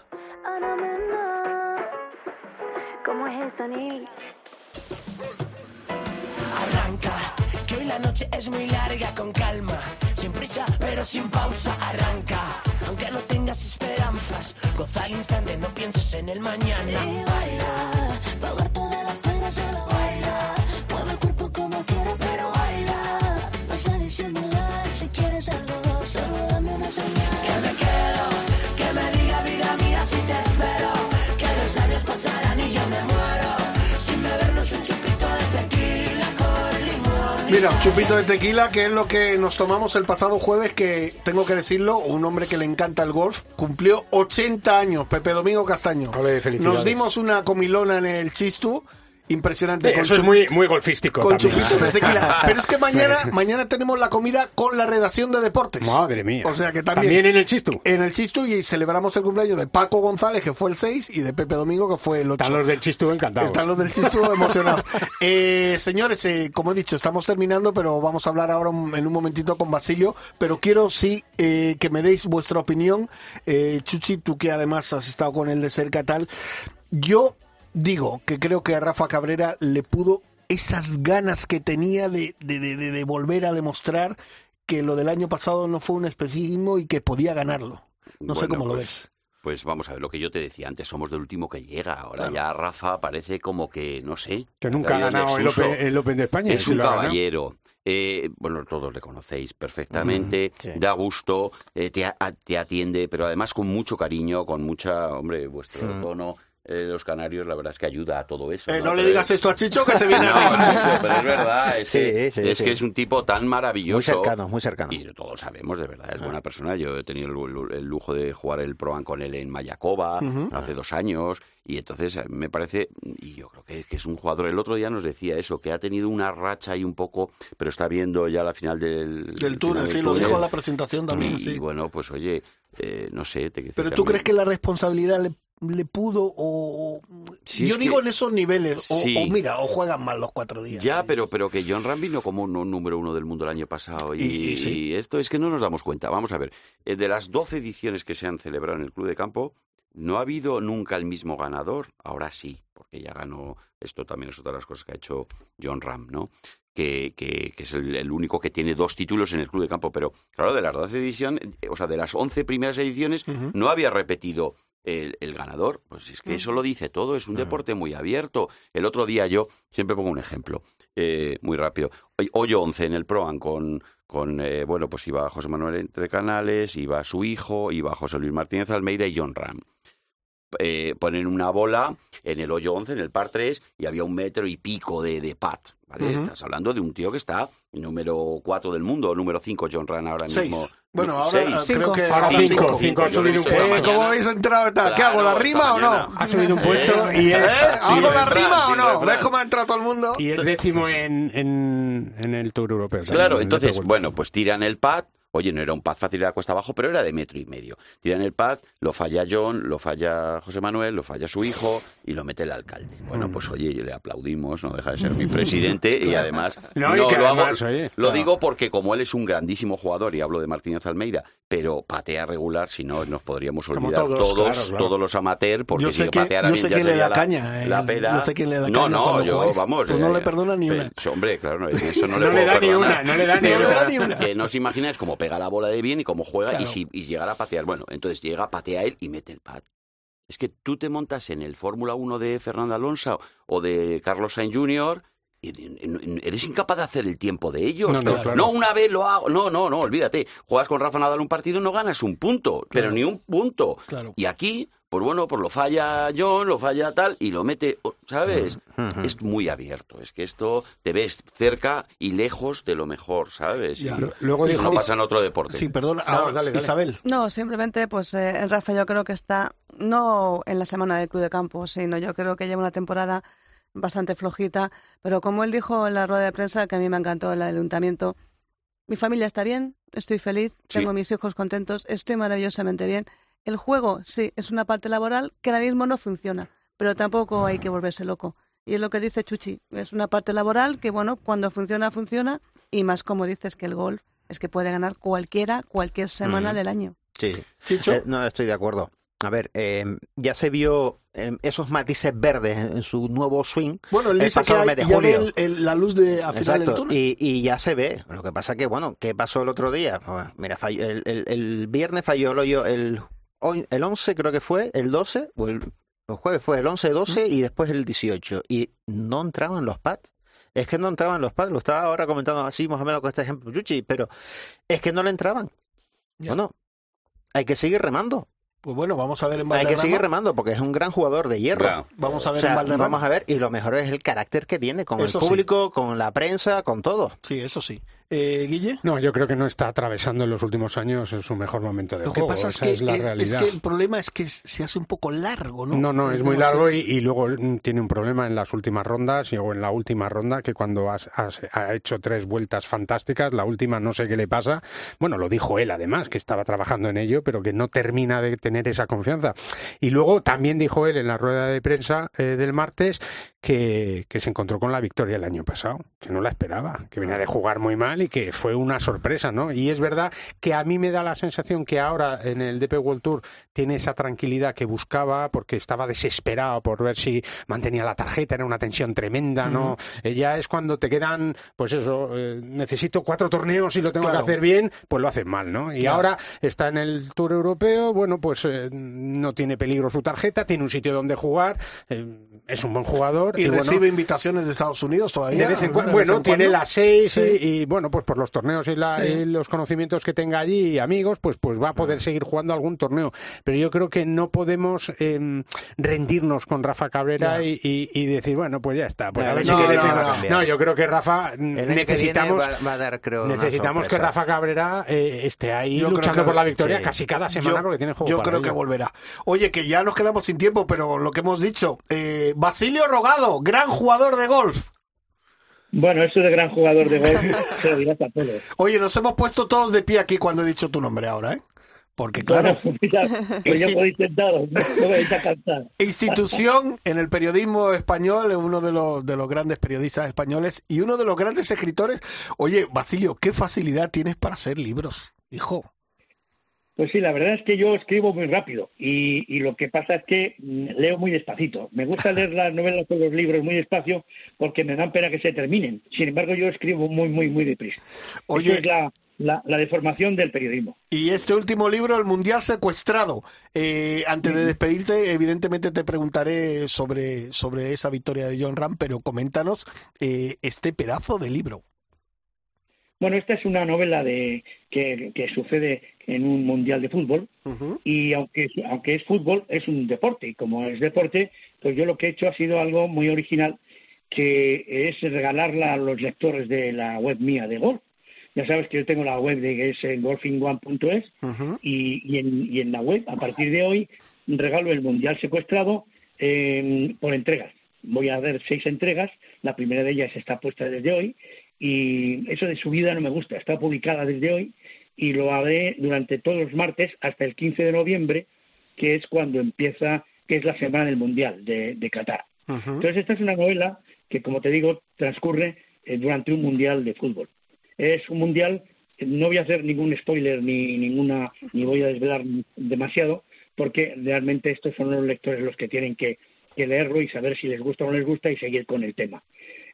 Arranca, que hoy la noche es muy larga, con calma, sin prisa, pero sin pausa, arranca. Aunque no tengas esperanzas, goza al instante, no pienses en el mañana. Y baila, pa' ahogar toda la pena, solo baila. Mira, chupito de tequila, que es lo que nos tomamos el pasado jueves, que tengo que decirlo, un hombre que le encanta el golf, cumplió 80 años, Pepe Domingo Castaño. Nos dimos una comilona en el Chistu, impresionante. Eh, con Eso es muy, muy golfístico Con chupitos de tequila. Pero es que mañana, mañana tenemos la comida con la redacción de deportes. Madre mía. O sea que también, en el Chistu. en el Chistu y celebramos el cumpleaños de Paco González, que fue el 6, y de Pepe Domingo, que fue el 8. Están los del Chistu encantados. Están los del Chistu emocionados. Eh, señores, eh, como he dicho, estamos terminando, pero vamos a hablar ahora un- en un momentito con Basilio. Pero quiero sí eh, que me deis vuestra opinión. Eh, Chuchi, tú que además has estado con él de cerca tal. Yo digo que creo que a Rafa Cabrera le pudo esas ganas que tenía de, de, de- de- volver a demostrar que lo del año pasado no fue un especismo y que podía ganarlo. No sé cómo lo pues, ves. Pues vamos a ver lo que yo te decía antes, somos del último que llega. Ahora Claro. ya Rafa parece como que, no sé. Que nunca ha ganado el. Open, el Open de España. Es un caballero. Eh, bueno, todos le conocéis perfectamente, sí. da gusto, eh, te, a- te atiende, pero además con mucho cariño, con mucha, hombre, vuestro Mm. tono eh, los canarios, la verdad es que ayuda a todo eso. Eh, no, le digas es- esto a Chicho que se viene No. Chicho, pero es verdad, es, Sí, que, sí, es sí. que es un tipo tan maravilloso. Muy cercano, muy cercano. Y todos sabemos, de verdad, es buena persona. Yo he tenido el, el lujo de jugar el Proan con él en Mayacoba hace dos años. Y entonces eh, me parece, y yo creo que, que es un jugador. El otro día nos decía eso, que ha tenido una racha y un poco, pero está viendo ya la final del, Del túnel, sí, del lo dijo en la presentación también. Y sí. bueno, pues oye, eh, no sé. Te Pero tú crees que la responsabilidad le, le pudo o... Sí, Yo digo que- en esos niveles, o, Sí. o mira, o juegan mal los cuatro días. Ya, pero, pero que John Ram vino como un número uno del mundo el año pasado. Y, Y- y sí. y esto es que no nos damos cuenta. Vamos a ver, eh, de las 12 ediciones que se han celebrado en el Club de Campo, no ha habido nunca el mismo ganador. Ahora sí, porque ya ganó. Esto también es otra de las cosas que ha hecho John Ram, ¿no? Que, que- que es el, el único que tiene dos títulos en el Club de Campo. Pero, claro, de las 12 ediciones, o sea, de las 11 primeras ediciones, no había repetido el, el ganador. Pues es que eso lo dice todo, es un deporte muy abierto. El otro día yo, siempre pongo un ejemplo, eh, muy rápido. Hoy, hoy 11 en el Proan con, con eh, bueno, pues iba José Manuel Entre Canales, iba su hijo, iba José Luis Martínez Almeida y John Ram. Eh, ponen una bola en el hoyo 11, en el par 3, y había un metro y pico de, de pat. ¿vale? Ujú. Estás hablando de un tío que está número 4 del mundo, número 5 John Ram ahora Seis. mismo. Bueno, ahora Seis. eh, creo que Ahora cinco, cinco, ha subido un esta puesto. Eh, ¿Cómo habéis entrado? ¿Qué hago? ¿La Claro, rima o no? Ha subido un puesto ¿Eh? y es, ¿Eh? ¿Hago sin la rima o no? ¿Ves cómo ha entrado todo el mundo? y es décimo en, en, en el Tour Europeo. Claro, entonces, bueno, pues tiran el pad. Oye, no era un pad fácil de la cuesta abajo, pero era de metro y medio. Tiran el pad, lo falla John, lo falla José Manuel, lo falla su hijo y lo mete el alcalde. Bueno, pues oye, le aplaudimos, no deja de ser mi presidente y además No, y lo, además, hago- oye, lo claro. digo porque como él es un grandísimo jugador y hablo de Martínez Almeida, pero patea regular, si no nos podríamos Como olvidar todos, todos, claro, claro. todos los amateurs, porque Yo si pateara bien sé ya quién le sería da la- caña, eh, la pera. yo sé quién le da no, caña no, cuando yo, jugáis. vamos. Tú no eh, le perdonas ni una. pues, hombre, claro, no, eso no le No le da ni una, no le da ni una. una. Que no os imagináis cómo pega la bola de bien y cómo juega Claro. y si y llegar a patear. Bueno, entonces llega, patea él y mete el pad. Es que tú te montas en el Fórmula 1 de Fernando Alonso o de Carlos Sainz Jr. y y- y eres incapaz de hacer el tiempo de ellos. No, no, Pero, claro. no, una vez lo hago. No, no, no, olvídate. Juegas con Rafa Nadal un partido, no ganas un punto, pero ni un punto. Claro. Y aquí, pues bueno, pues lo falla John, lo falla tal y lo mete, ¿sabes? Ujú. Es muy abierto. Es que esto te ves cerca y lejos de lo mejor, ¿sabes? Ya. Y- luego y dijo- no pasa en otro deporte. Sí, perdón. No, ahora, dale, dale. Isabel. No, simplemente, pues eh, el Rafa yo creo que está, no en la semana del Club de Campo, sino yo creo que lleva una temporada bastante flojita, pero como él dijo en la rueda de prensa, que a mí me encantó el ayuntamiento, mi familia está bien, estoy feliz, tengo mis hijos contentos, estoy maravillosamente bien. El juego, sí, es una parte laboral que ahora mismo no funciona, pero tampoco hay que volverse loco. Y es lo que dice Chuchi, es una parte laboral que, bueno, cuando funciona, funciona, y más como dices que el golf es que puede ganar cualquiera, cualquier semana Ujú. del año. Sí. Chicho. Eh, no, estoy de acuerdo. A ver, eh, ya se vio eh, esos matices verdes en, en su nuevo swing. Bueno, el que pasado hay- mes de ya ve julio. el- el- la luz de, al final del túnel. y, y ya se ve. Lo que pasa que, bueno, ¿qué pasó el otro día? Pues, mira, falló- el, el- el viernes falló el hoyo, el, el 11 creo que fue, el 12, o el, el jueves fue el 11, 12 y después el 18. Y no entraban los pads. Es que no entraban los pads. Lo estaba ahora comentando así más o menos con este ejemplo, Yuchi, pero es que no le entraban. Ya. Bueno, hay que seguir remando. Pues bueno, vamos a ver en Hay que Valderrama. seguir remando porque es un gran jugador de hierro. Claro. Vamos a O ver sea, en Valderrama. vamos a ver, y lo mejor es el carácter que tiene con Eso el sí. público, con la prensa, con todo. Sí, eso sí. Eh, Guille. No, yo creo que no está atravesando en los últimos años su mejor momento de Lo que juego. pasa es Esa que, es la es realidad. que el problema es que se hace un poco largo, ¿no? No, no, es muy largo y, y luego mm, tiene un problema en las últimas rondas y- o en la última ronda que cuando has, has- ha hecho tres vueltas fantásticas, la última no sé qué le pasa. Bueno, lo dijo él además, que estaba trabajando en ello, pero que no termina de tener esa confianza. Y luego también dijo él en la rueda de prensa eh, del martes que, que se encontró con la victoria el año pasado, que no la esperaba, que venía de jugar muy mal y que fue una sorpresa, ¿no? Y es verdad que a mí me da la sensación que ahora en el DP World Tour tiene esa tranquilidad que buscaba porque estaba desesperado por ver si mantenía la tarjeta, era una tensión tremenda, ¿no? Eh, Ya es cuando te quedan, pues eso, eh, necesito cuatro torneos y lo tengo Claro. que hacer bien, pues lo haces mal, ¿no? Y Claro. ahora está en el Tour Europeo, bueno, pues eh, no tiene peligro su tarjeta, tiene un sitio donde jugar, eh, es un buen jugador Y, y, bueno, recibe invitaciones de Estados Unidos todavía. de vez en cuando, bueno, en tiene cuando. las seis y- Sí. y, bueno, pues por los torneos y, la- Sí. y los conocimientos que tenga allí y amigos, pues, pues va a poder seguir jugando algún torneo. Pero yo creo que no podemos em, rendirnos con Rafa Cabrera y, decir, bueno, pues ya está. Pues No, a ver no, si no, crece no, más. no. No, yo creo que Rafa que necesitamos. va, va a dar, creo, Necesitamos que. Rafa Cabrera eh, esté ahí Yo luchando que- por la victoria casi cada semana Yo- porque tiene juego Yo creo que volverá. Oye, que ya nos quedamos sin tiempo, pero lo que hemos dicho. eh, Basilio Rogado, gran jugador de golf. Bueno, eso de gran jugador de golf se lo dirás a todos. Oye, nos hemos puesto todos de pie aquí cuando he dicho tu nombre ahora, ¿eh? Porque claro, Bueno, mira, pues yo Insti- puedo intentarlo, no me vais a cansar. institución en el periodismo español, uno de los, de los grandes periodistas españoles y uno de los grandes escritores. Oye, Basilio, qué facilidad tienes para hacer libros, hijo. Pues sí, la verdad es que yo escribo muy rápido y, y lo que pasa es que mm, leo muy despacito. Me gusta leer las novelas o los libros muy despacio porque me dan pena que se terminen. Sin embargo, yo escribo muy, muy, muy deprisa. Oye, Esa es la, la, la deformación del periodismo. Y este último libro, El Mundial Secuestrado. Eh, antes de despedirte, evidentemente te preguntaré sobre, sobre esa victoria de John Ram, pero coméntanos eh, este pedazo de libro. Bueno, esta es una novela de que, que sucede en un mundial de fútbol. Y aunque, es- aunque es fútbol, es un deporte. Y como es deporte, pues yo lo que he hecho ha sido algo muy original que es regalarla a los lectores de la web mía de golf. Ya sabes que yo tengo la web de que es eh, golfingone.es y, y, en, y en la web, a partir de hoy, regalo el Mundial Secuestrado eh, por entregas. Voy a hacer seis entregas, la primera de ellas está puesta desde hoy y eso de subida no me gusta, está publicada desde hoy y lo haré durante todos los martes hasta el 15 de noviembre, que es cuando empieza, que es la semana del Mundial de, de Qatar. Entonces esta es una novela que, como te digo, transcurre eh, durante un Mundial de fútbol. Es un Mundial, eh, no voy a hacer ningún spoiler ni ninguna, ni voy a desvelar demasiado, porque realmente estos son los lectores los que tienen que, que leerlo y saber si les gusta o no les gusta y seguir con el tema.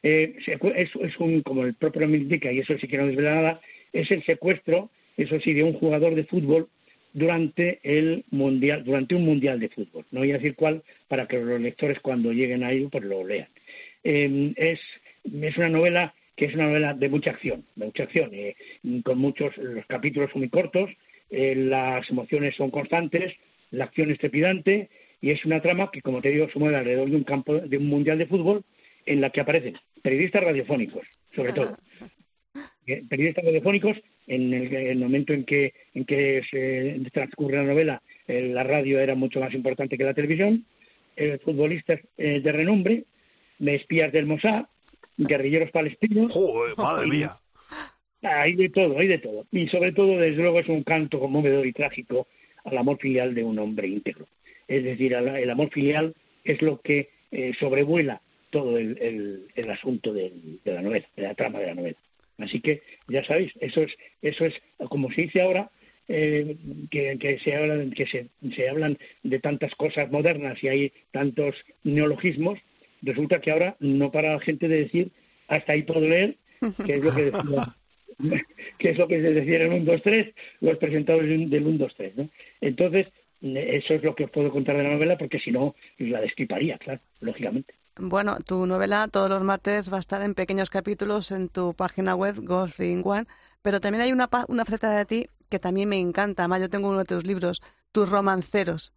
Eh, es, es un, como el propio nombre indica, y eso sí que no desvela nada, es el secuestro, eso sí, de un jugador de fútbol durante el mundial, durante un mundial de fútbol. No voy a decir cuál para que los lectores cuando lleguen a ello pues lo lean. Eh, es, es una novela que es una novela de mucha acción, de mucha acción, eh, con muchos, los capítulos son muy cortos, eh, las emociones son constantes, la acción es trepidante y es una trama que, como te digo, se mueve alrededor de un campo, de un mundial de fútbol en la que aparecen periodistas radiofónicos, sobre todo. Eh, periodistas radiofónicos en el, el momento en que en que se transcurre la novela eh, la radio era mucho más importante que la televisión eh, futbolistas eh, de renombre de espías del Mossad guerrilleros palestinos. Madre Y- mía. hay de todo hay de todo. Y sobre todo desde luego es un canto conmovedor y trágico al amor filial de un hombre íntegro. Es decir al- el amor filial es lo que eh, sobrevuela todo el, el- el asunto del- de la novela de la trama de la novela Así que ya sabéis, eso es, eso es como se dice ahora, eh, que, que se hablan, que se, se hablan de tantas cosas modernas y hay tantos neologismos. Resulta que ahora no para la gente de decir hasta ahí puedo leer, que es lo que decía, que es lo que se decía en el 1, 2, 3, los presentadores del 1, 2, 3. ¿no? Entonces, eso es lo que os puedo contar de la novela, porque si no, la destriparía, claro, lógicamente. Bueno, tu novela todos los martes va a estar en pequeños capítulos en tu página web, Golfing One, pero también hay una, una faceta de ti que también me encanta. Además, yo tengo uno de tus libros, tus romanceros.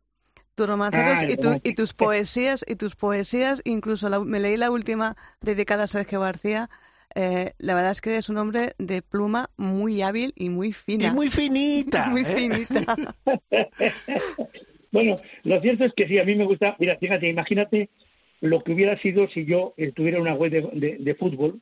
Tus romanceros Ah, tu- y tus poesías, y tus poesías, incluso la- me leí la última dedicada a Sergio García. Eh, la verdad es que es un hombre de pluma muy hábil y muy fina. Y muy finita. muy ¿eh? finita. Bueno, lo cierto es que sí, a mí me gusta. Mira, fíjate, imagínate lo que hubiera sido si yo tuviera una web de, de- de fútbol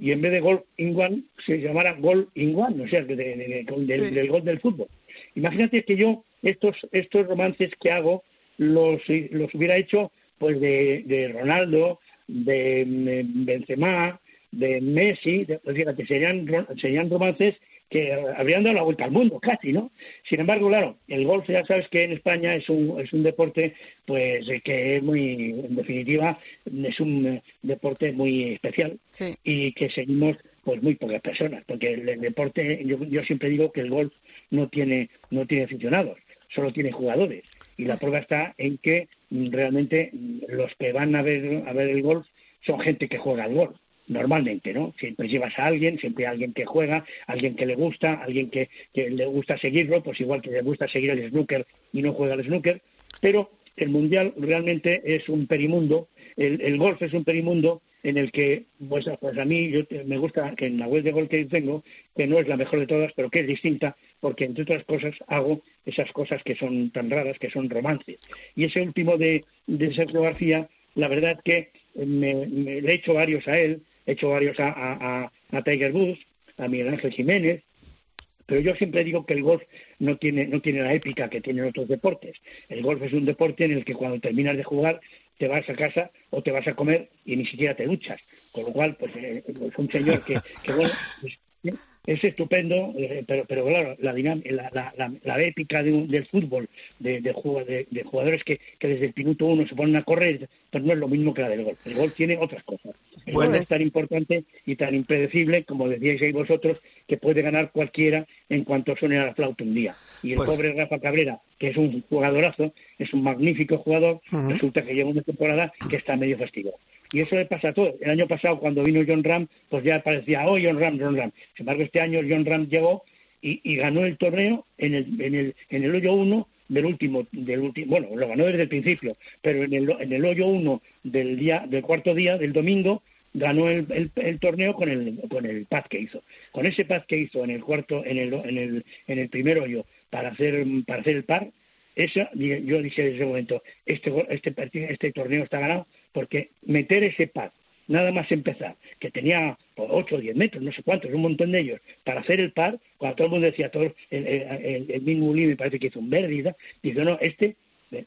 y en vez de Gol in One se llamara Gol in One, o sea, de- de- de- con- del, Sí. del gol del fútbol. Imagínate que yo estos estos romances que hago los, los hubiera hecho pues de, de Ronaldo, de mm, Benzema, de Messi, de- pues fíjate, serían, serían romances que habrían dado la vuelta al mundo casi, ¿no? Sin embargo, claro, el golf ya sabes que en España es un, es un deporte pues eh, que es muy, en definitiva, es un eh, deporte muy especial Sí. y que seguimos pues muy pocas personas, porque el, el deporte, yo, yo siempre digo que el golf no tiene, no tiene aficionados, solo tiene jugadores. Y la prueba está en que mm, realmente mm, los que van a ver, a ver el golf son gente que juega al golf normalmente, ¿no? Siempre llevas a alguien, siempre hay alguien que juega, alguien que le gusta, alguien que, que le gusta seguirlo, pues igual que le gusta seguir el snooker y no juega al snooker, pero el mundial realmente es un perimundo, el, el golf es un perimundo en el que, pues, pues a mí yo me gusta que en la web de golf que tengo, que no es la mejor de todas, pero que es distinta, porque entre otras cosas hago esas cosas que son tan raras, que son romances. Y ese último de, de Sergio García, la verdad que me, me- le he hecho varios a él, he hecho varios a, a, a- Tiger Woods, a Miguel Ángel Jiménez, pero yo siempre digo que el golf no tiene, no tiene la épica que tienen otros deportes. El golf es un deporte en el que cuando terminas de jugar te vas a casa o te vas a comer y ni siquiera te duchas. Con lo cual, pues eh, es un señor que, que bueno, pues, es estupendo, eh, pero, pero claro, la, la, la, la- épica de un- del fútbol, de, de, de- de jugadores que, que desde el minuto uno se ponen a correr, pero no es lo mismo que la del gol. El gol tiene otras cosas. El Bueno. gol es tan importante y tan impredecible, como decíais ahí vosotros, que puede ganar cualquiera en cuanto suene a la flauta un día. Y el Pues- pobre Rafa Cabrera, que es un jugadorazo, es un magnífico jugador, resulta que lleva una temporada que está medio fastidiado. Y eso le pasa a todo. El año pasado, cuando vino John Ram, pues ya parecía, oh, John Ram, John Ram. Sin embargo, este año John Ram llegó y, y ganó el torneo en el, en el, en el hoyo 1 del último, del último, bueno, lo ganó desde el principio, pero en el, en el hoyo 1 del día, del cuarto día, del domingo, ganó el, el, torneo con el, con el pad que hizo. Con ese pad que hizo en el cuarto, en el, en el, en el primer hoyo para hacer, para hacer el par, esa, yo dije desde ese momento, este, este, este torneo está ganado porque meter ese pad, nada más empezar, que tenía 8 o 10 metros, no sé cuántos, un montón de ellos, para hacer el par, cuando todo el mundo decía, todo el, el, el, mismo Uli me parece que hizo un verde, y tal, dice, no, este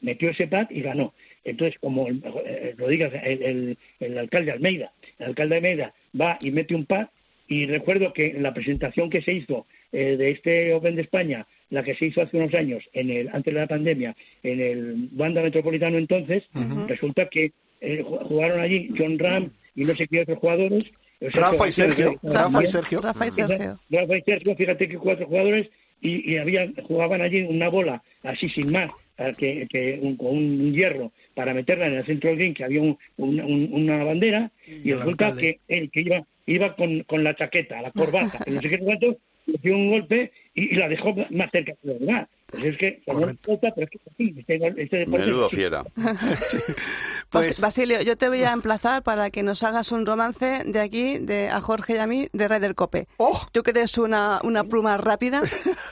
metió ese pad y ganó. Entonces, como el, eh, lo digas, el, el, el alcalde Almeida, el alcalde Almeida va y mete un pad, y recuerdo que en la presentación que se hizo eh, de este Open de España, la que se hizo hace unos años, en el, antes de la pandemia, en el Banda Metropolitano entonces, resulta que eh, ju- jugaron allí John Ram y no sé qué otros jugadores. O sea, Rafa y Sergio, Rafa y Sergio. Rafa y Sergio. Rafa y Sergio, fíjate que cuatro jugadores y, y había, jugaban allí una bola así sin más, que, que un- con un hierro para meterla en el centro del ring, que había un- un- un- una bandera, y, el resulta que él que iba, iba con, con la chaqueta, la corbata, que no sé qué cuánto, le dio un golpe y, y la dejó más cerca de los demás. Pues es que, no importa, pero es que sí, este, este deporte Menudo fiera. Pues- Bas- Basilio, yo te voy a emplazar para que nos hagas un romance de aquí, de a Jorge y a mí, de Ryder Cope. ¡Oh! Tú que eres una, una pluma rápida,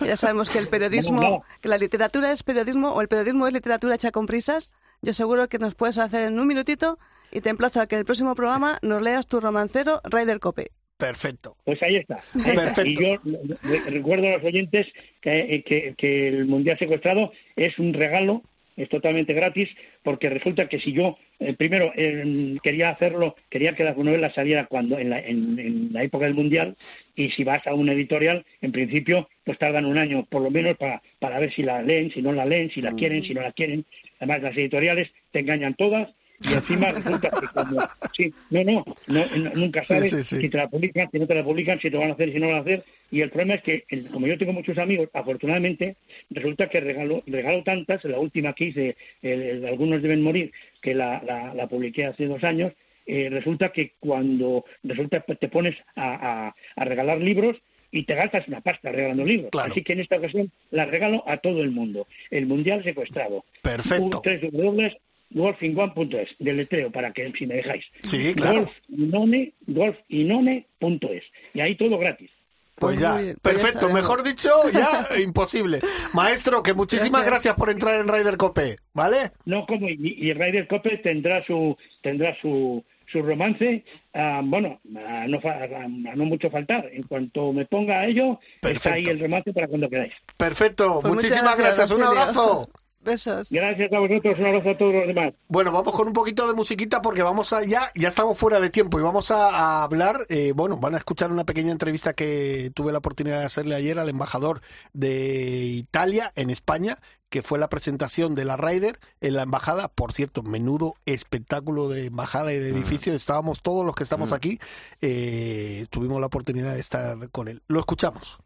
ya sabemos que el periodismo, Vamos, vamos. que la literatura es periodismo o el periodismo es literatura hecha con prisas. Yo seguro que nos puedes hacer en un minutito y te emplazo a que en el próximo programa nos leas tu romancero Ryder Cope. Perfecto. Pues ahí está. ahí está. Y yo re- recuerdo a los oyentes que, que- que el Mundial Secuestrado es un regalo, es totalmente gratis, porque resulta que si yo, eh, primero, eh, quería hacerlo, quería que la novela saliera cuando en la, en- en la época del Mundial, y si vas a una editorial, en principio, pues tardan un año, por lo menos, para, para ver si la leen, si no la leen, si la quieren, si no la quieren. Además, las editoriales te engañan todas, y encima resulta que como... Sí, no, no, no, no- nunca sabes sí, sí. si te la publican, si no te la publican, si te van a hacer, si no van a hacer. Y el problema es que, el- como yo tengo muchos amigos, afortunadamente, resulta que regalo, regalo tantas, la última que hice, el- el- algunos deben morir, que la, la, la publiqué hace dos años, eh, resulta que cuando resulta te pones a, a- a regalar libros y te gastas una pasta regalando libros. Claro. Así que en esta ocasión la regalo a todo el mundo. El Mundial Secuestrado. Perfecto. www golfinone.es, del letreo, para que si me dejáis. Sí, claro. Golfinone, golfinone.es. Y ahí todo gratis. Pues Pues ya, muy bien, pues ya perfecto. Mejor dicho, ya imposible. Maestro, que muchísimas Gracias. gracias por entrar en Ryder Cope, ¿vale? No como y, y Ryder Cope tendrá su tendrá su su romance, ah, bueno, a no, fa- a no mucho faltar. En cuanto me ponga a ello, está ahí Perfecto. el romance para cuando queráis. Perfecto, Pues muchísimas gracias. Un abrazo. Besos. Gracias a vosotros, un abrazo a todos los demás. Bueno, vamos con un poquito de musiquita porque vamos a ya, ya estamos fuera de tiempo y vamos a, a hablar, eh, bueno, van a escuchar una pequeña entrevista que tuve la oportunidad de hacerle ayer al embajador de Italia en España, que fue la presentación de la Ryder en la embajada. Por cierto, menudo espectáculo de embajada y de edificio. Estábamos todos los que estamos aquí, eh, tuvimos la oportunidad de estar con él. Lo escuchamos.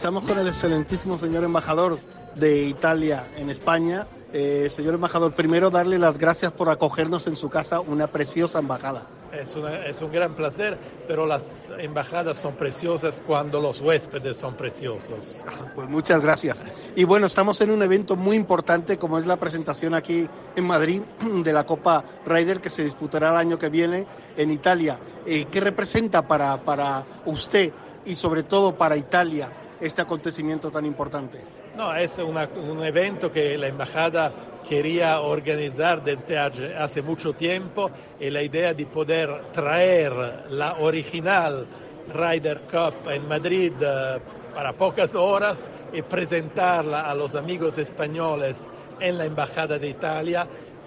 Estamos con el excelentísimo señor embajador de Italia en España. Eh, señor embajador, primero darle las gracias por acogernos en su casa, una preciosa embajada. Es, una- es un gran placer, pero las embajadas son preciosas cuando los huéspedes son preciosos. Pues muchas gracias. Y bueno, estamos en un evento muy importante como es la presentación aquí en Madrid de la Copa Ryder que se disputará el año que viene en Italia. Eh, ¿Qué representa para, para usted y sobre todo para Italia este acontecimiento tan importante? No, es un evento que la embajada quería organizar desde hace- hace mucho tiempo y la idea de poder traer la original Ryder Cup en Madrid eh, para pocas horas y presentarla a los amigos españoles en la Embajada de Italia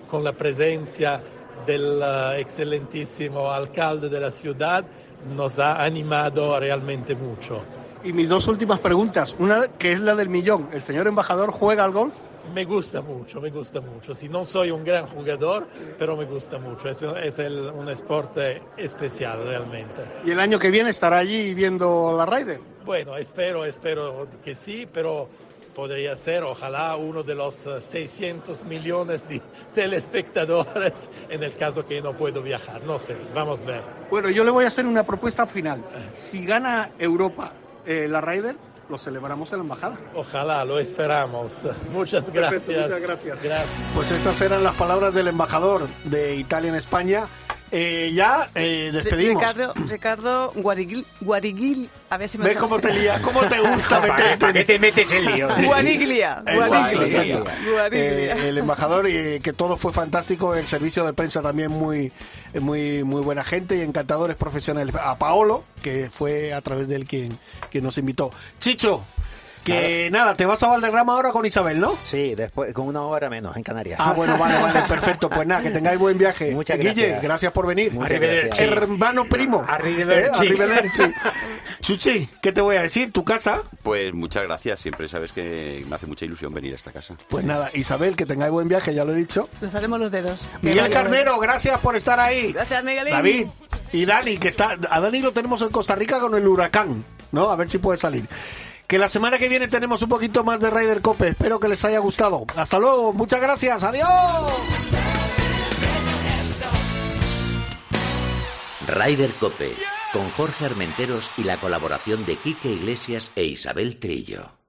con la presencia del eh, excelentísimo alcalde de la ciudad nos ha animado realmente mucho. Y mis dos últimas preguntas. Una que es la del millón. ¿El señor embajador juega al golf? Me gusta mucho, me gusta mucho. Si no soy un gran jugador, pero me gusta mucho. Es, es el- un deporte especial realmente. Y el año que viene estará allí viendo la Ryder. Bueno, espero, espero que sí, pero podría ser, ojalá, uno de los eh, 600 millones de telespectadores en el caso que no puedo viajar. No sé, vamos a ver. Bueno, yo le voy a hacer una propuesta final. Si gana Europa eh, la Ryder, lo celebramos en la embajada. Ojalá, lo esperamos. Muchas gracias. Perfecto, muchas gracias. Gracias. Pues estas eran las palabras del embajador de Italia en España. Eh, ya eh, despedimos. Ricardo, Ricardo Guarigil, Guarigil, a ver si me ¿Ves cómo te lía? ¿Cómo te gusta ¿Para qué- meterte? para qué te metes en líos? Sí. Guariglia, Exacto, Guariglia. exacto. Guariglia. Eh, el embajador y que todo fue fantástico, el servicio de prensa también muy muy muy buena gente y encantadores profesionales. A Paolo, que fue a través de él quien, quien nos invitó. Chicho, que nada, te vas a Valderrama ahora con Isabel, ¿no? Sí, después con una hora menos en Canarias. Ah, bueno, vale, vale, perfecto. Pues nada, que tengáis buen viaje. Muchas Guille, gracias. gracias por venir. Muchas gracias. Hermano primo. Arrivederci. Eh, arrivederci. Chuchi, ¿qué te voy a decir? ¿Tu casa? Pues muchas gracias, siempre sabes que me hace mucha ilusión venir a esta casa. Pues nada, Isabel, que tengáis buen viaje, ya lo he dicho. Nos haremos los dedos. Miguel Carnero, gracias por estar ahí. Gracias, Miguelín. David y Dani, que está. A Dani lo tenemos en Costa Rica con el huracán, ¿no? A ver si puede salir. Que la semana que viene tenemos un poquito más de Ryder Cope. Espero que les haya gustado. Hasta luego, muchas gracias. Adiós. Ryder Cope, con Jorge Armenteros y la colaboración de Quique Iglesias e Isabel Trillo.